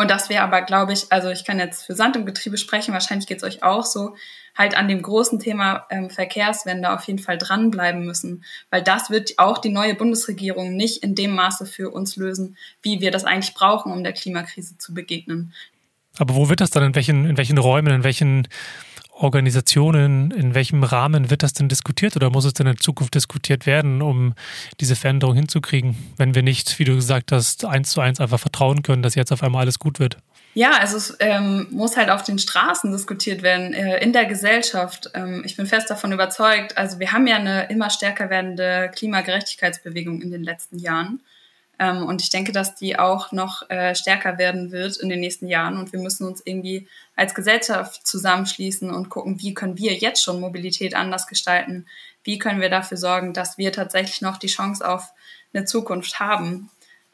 Und das wäre aber, glaube ich, also ich kann jetzt für Sand im Getriebe sprechen, wahrscheinlich geht es euch auch so, halt an dem großen Thema ähm, Verkehrswende auf jeden Fall dranbleiben müssen, weil das wird auch die neue Bundesregierung nicht in dem Maße für uns lösen, wie wir das eigentlich brauchen, um der Klimakrise zu begegnen. Aber wo wird das dann? In welchen, in welchen Räumen, in welchen Organisationen, in welchem Rahmen wird das denn diskutiert oder muss es denn in Zukunft diskutiert werden, um diese Veränderung hinzukriegen, wenn wir nicht, wie du gesagt hast, eins zu eins einfach vertrauen können, dass jetzt auf einmal alles gut wird? Ja, also es ähm, muss halt auf den Straßen diskutiert werden, äh, in der Gesellschaft. Ähm, ich bin fest davon überzeugt, also wir haben ja eine immer stärker werdende Klimagerechtigkeitsbewegung in den letzten Jahren. Ähm, und ich denke, dass die auch noch äh, stärker werden wird in den nächsten Jahren. Und wir müssen uns irgendwie als Gesellschaft zusammenschließen und gucken, wie können wir jetzt schon Mobilität anders gestalten? Wie können wir dafür sorgen, dass wir tatsächlich noch die Chance auf eine Zukunft haben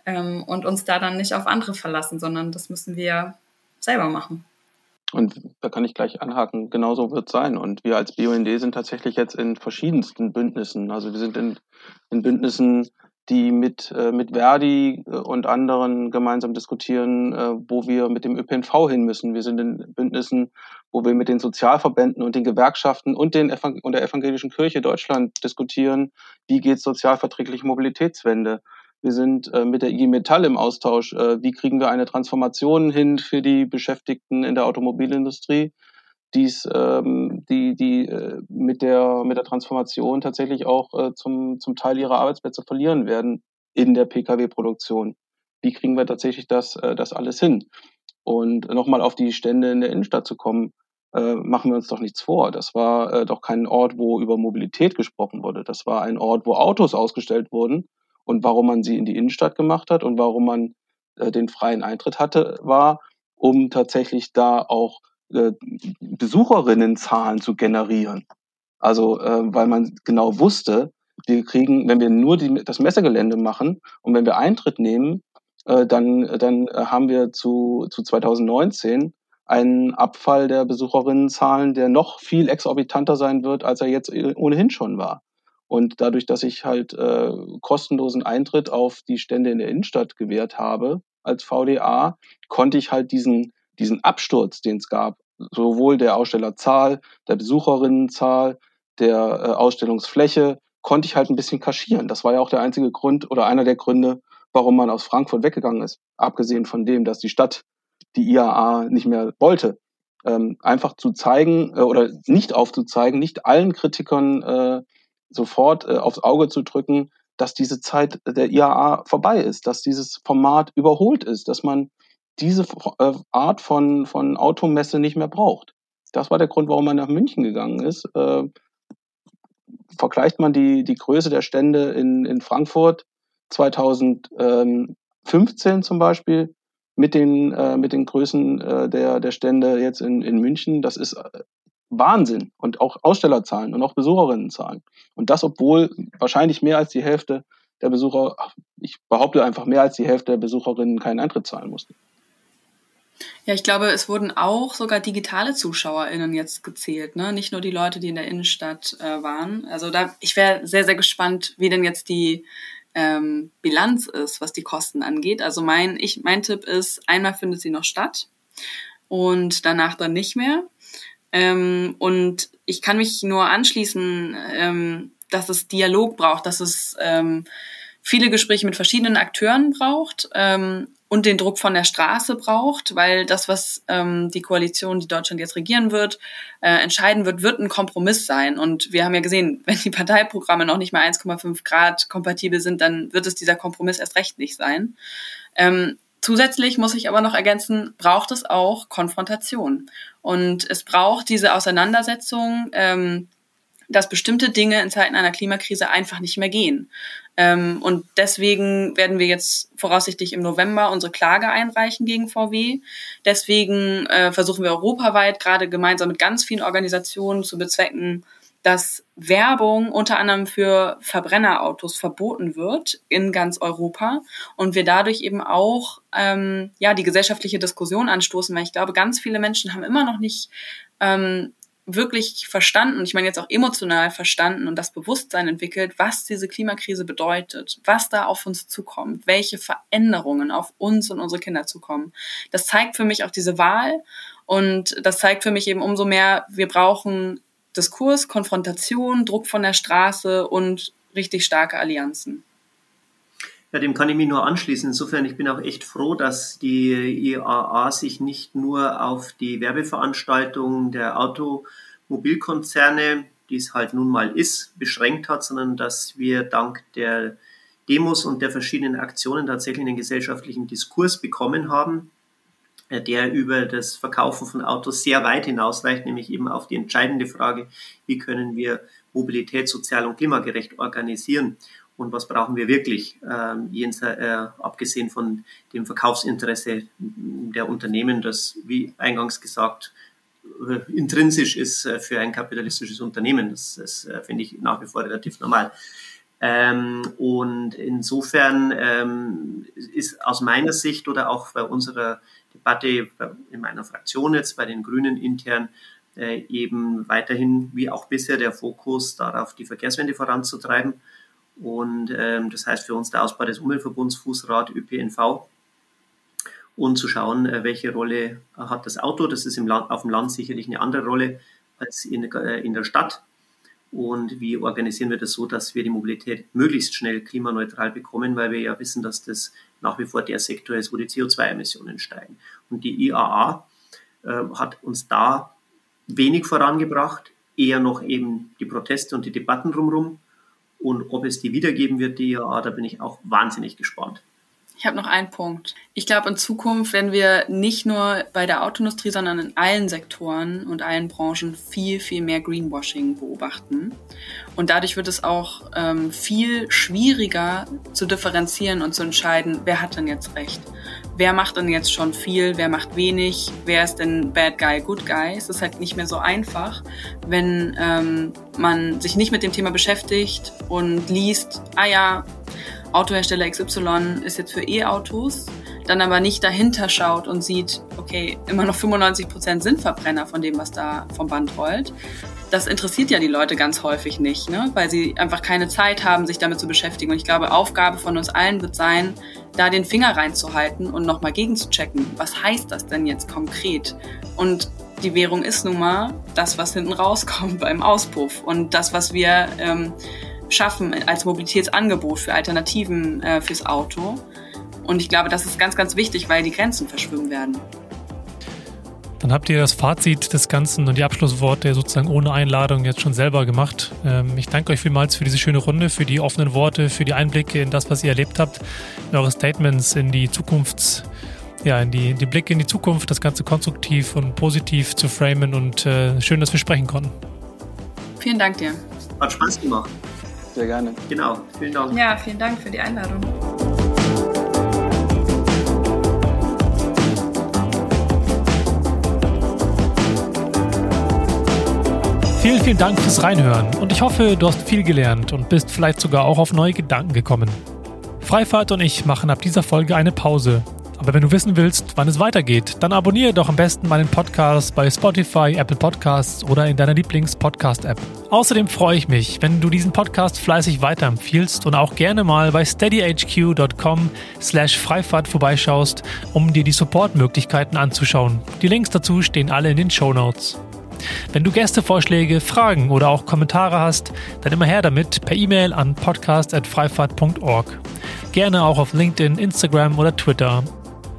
ähm, und uns da dann nicht auf andere verlassen, sondern das müssen wir selber machen. Und da kann ich gleich anhaken, genauso wird es sein. Und wir als BUND sind tatsächlich jetzt in verschiedensten Bündnissen. Also wir sind in, in Bündnissen die mit, äh, mit Verdi äh, und anderen gemeinsam diskutieren, äh, wo wir mit dem ÖPNV hin müssen. Wir sind in Bündnissen, wo wir mit den Sozialverbänden und den Gewerkschaften und, den Evang und der Evangelischen Kirche Deutschland diskutieren, wie geht sozialverträgliche Mobilitätswende. Wir sind äh, mit der IG Metall im Austausch. Äh, wie kriegen wir eine Transformation hin für die Beschäftigten in der Automobilindustrie? Dies, ähm, die, die äh, mit, der, mit der Transformation tatsächlich auch äh, zum, zum Teil ihrer Arbeitsplätze verlieren werden in der Pkw-Produktion. Wie kriegen wir tatsächlich das, äh, das alles hin? Und nochmal auf die Stände in der Innenstadt zu kommen, äh, machen wir uns doch nichts vor. Das war äh, doch kein Ort, wo über Mobilität gesprochen wurde. Das war ein Ort, wo Autos ausgestellt wurden. Und warum man sie in die Innenstadt gemacht hat und warum man äh, den freien Eintritt hatte, war, um tatsächlich da auch äh, Besucherinnenzahlen zu generieren. Also, äh, weil man genau wusste, wir kriegen, wenn wir nur die, das Messegelände machen und wenn wir Eintritt nehmen, äh, dann, dann haben wir zu, zu 2019 einen Abfall der Besucherinnenzahlen, der noch viel exorbitanter sein wird, als er jetzt ohnehin schon war. Und dadurch, dass ich halt äh, kostenlosen Eintritt auf die Stände in der Innenstadt gewährt habe als VDA, konnte ich halt diesen diesen Absturz, den es gab, sowohl der Ausstellerzahl, der Besucherinnenzahl, der äh, Ausstellungsfläche, konnte ich halt ein bisschen kaschieren. Das war ja auch der einzige Grund oder einer der Gründe, warum man aus Frankfurt weggegangen ist. Abgesehen von dem, dass die Stadt die IAA nicht mehr wollte. Ähm, einfach zu zeigen äh, oder nicht aufzuzeigen, nicht allen Kritikern äh, sofort äh, aufs Auge zu drücken, dass diese Zeit der IAA vorbei ist, dass dieses Format überholt ist, dass man diese äh, Art von, von Automesse nicht mehr braucht. Das war der Grund, warum man nach München gegangen ist. Äh, vergleicht man die, die Größe der Stände in, in Frankfurt 2015 zum Beispiel mit den, äh, mit den Größen äh, der, der Stände jetzt in, in München, das ist äh, Wahnsinn. Und auch Ausstellerzahlen und auch Besucherinnenzahlen. Und das, obwohl wahrscheinlich mehr als die Hälfte der Besucher, ich behaupte einfach mehr als die Hälfte der Besucherinnen keinen Eintritt zahlen mussten. Ja, ich glaube, es wurden auch sogar digitale ZuschauerInnen jetzt gezählt, ne? Nicht nur die Leute, die in der Innenstadt äh, waren. Also da, ich wäre sehr, sehr gespannt, wie denn jetzt die ähm, Bilanz ist, was die Kosten angeht. Also mein, ich, mein Tipp ist, einmal findet sie noch statt und danach dann nicht mehr. Ähm, und ich kann mich nur anschließen, ähm, dass es Dialog braucht, dass es ähm, viele Gespräche mit verschiedenen Akteuren braucht ähm, und den Druck von der Straße braucht, weil das, was ähm, die Koalition, die Deutschland jetzt regieren wird, äh, entscheiden wird, wird ein Kompromiss sein. Und wir haben ja gesehen, wenn die Parteiprogramme noch nicht mal 1,5 Grad kompatibel sind, dann wird es dieser Kompromiss erst recht nicht sein. Ähm, Zusätzlich muss ich aber noch ergänzen, braucht es auch Konfrontation. Und es braucht diese Auseinandersetzung, ähm, dass bestimmte Dinge in Zeiten einer Klimakrise einfach nicht mehr gehen. Ähm, und deswegen werden wir jetzt voraussichtlich im November unsere Klage einreichen gegen VW. Deswegen äh, versuchen wir europaweit gerade gemeinsam mit ganz vielen Organisationen zu bezwecken, dass Werbung unter anderem für Verbrennerautos verboten wird in ganz Europa und wir dadurch eben auch ähm, ja die gesellschaftliche Diskussion anstoßen, weil ich glaube, ganz viele Menschen haben immer noch nicht ähm, wirklich verstanden, ich meine jetzt auch emotional verstanden und das Bewusstsein entwickelt, was diese Klimakrise bedeutet, was da auf uns zukommt, welche Veränderungen auf uns und unsere Kinder zukommen. Das zeigt für mich auch diese Wahl und das zeigt für mich eben umso mehr, wir brauchen Diskurs, Konfrontation, Druck von der Straße und richtig starke Allianzen. Ja, dem kann ich mich nur anschließen. Insofern, ich bin auch echt froh, dass die IAA sich nicht nur auf die Werbeveranstaltungen der Automobilkonzerne, die es halt nun mal ist, beschränkt hat, sondern dass wir dank der Demos und der verschiedenen Aktionen tatsächlich einen gesellschaftlichen Diskurs bekommen haben, äh, der über das Verkaufen von Autos sehr weit hinausreicht, nämlich eben auf die entscheidende Frage, wie können wir Mobilität sozial und klimagerecht organisieren und was brauchen wir wirklich, ähm, äh, abgesehen von dem Verkaufsinteresse der Unternehmen, das, wie eingangs gesagt, äh, intrinsisch ist äh, für ein kapitalistisches Unternehmen. Das, das finde ich nach wie vor relativ normal. Ähm, und insofern ähm, ist aus meiner Sicht oder auch bei unserer Debatte in meiner Fraktion jetzt bei den Grünen intern äh, eben weiterhin wie auch bisher der Fokus darauf, die Verkehrswende voranzutreiben und ähm, das heißt für uns der Ausbau des Umweltverbunds Fußrad ÖPNV und zu schauen, äh, welche Rolle hat das Auto. Das ist im Land, auf dem Land sicherlich eine andere Rolle als in, äh, in der Stadt. Und wie organisieren wir das so, dass wir die Mobilität möglichst schnell klimaneutral bekommen, weil wir ja wissen, dass das nach wie vor der Sektor ist, wo die CO2-Emissionen steigen. Und die IAA äh, hat uns da wenig vorangebracht, eher noch eben die Proteste und die Debatten drumherum. Und ob es die wiedergeben wird, die IAA, da bin ich auch wahnsinnig gespannt. Ich habe noch einen Punkt. Ich glaube, in Zukunft werden wir nicht nur bei der Autoindustrie, sondern in allen Sektoren und allen Branchen viel, viel mehr Greenwashing beobachten. Und dadurch wird es auch ähm, viel schwieriger zu differenzieren und zu entscheiden, wer hat denn jetzt recht. Wer macht denn jetzt schon viel, wer macht wenig, wer ist denn Bad Guy, Good Guy. Es ist halt nicht mehr so einfach, wenn ähm, man sich nicht mit dem Thema beschäftigt und liest, ah ja, Autohersteller XY ist jetzt für E-Autos, dann aber nicht dahinter schaut und sieht, okay, immer noch 95 Prozent sind Verbrenner von dem, was da vom Band rollt. Das interessiert ja die Leute ganz häufig nicht, ne? weil sie einfach keine Zeit haben, sich damit zu beschäftigen. Und ich glaube, Aufgabe von uns allen wird sein, da den Finger reinzuhalten und nochmal gegenzuchecken. Was heißt das denn jetzt konkret? Und die Währung ist nun mal das, was hinten rauskommt beim Auspuff. Und das, was wir ähm, schaffen als Mobilitätsangebot für Alternativen äh, fürs Auto. Und ich glaube, das ist ganz, ganz wichtig, weil die Grenzen verschwimmen werden. Dann habt ihr das Fazit des Ganzen und die Abschlussworte sozusagen ohne Einladung jetzt schon selber gemacht. Ähm, ich danke euch vielmals für diese schöne Runde, für die offenen Worte, für die Einblicke in das, was ihr erlebt habt, in eure Statements, in die Zukunfts, ja, in die, die Blicke in die Zukunft, das Ganze konstruktiv und positiv zu framen und äh, schön, dass wir sprechen konnten. Vielen Dank dir. Hat Spaß gemacht. Sehr gerne. Genau, vielen Dank. Ja, vielen Dank für die Einladung. Vielen, vielen Dank fürs Reinhören und ich hoffe, du hast viel gelernt und bist vielleicht sogar auch auf neue Gedanken gekommen. Freifahrt und ich machen ab dieser Folge eine Pause. Aber wenn du wissen willst, wann es weitergeht, dann abonniere doch am besten meinen Podcast bei Spotify, Apple Podcasts oder in deiner Lieblings-Podcast-App. Außerdem freue ich mich, wenn du diesen Podcast fleißig weiterempfiehlst und auch gerne mal bei steadyhq.com slash Freifahrt vorbeischaust, um dir die Supportmöglichkeiten anzuschauen. Die Links dazu stehen alle in den Show Notes. Wenn du Gästevorschläge, Fragen oder auch Kommentare hast, dann immer her damit per E-Mail an podcast.freifahrt.org. Gerne auch auf LinkedIn, Instagram oder Twitter.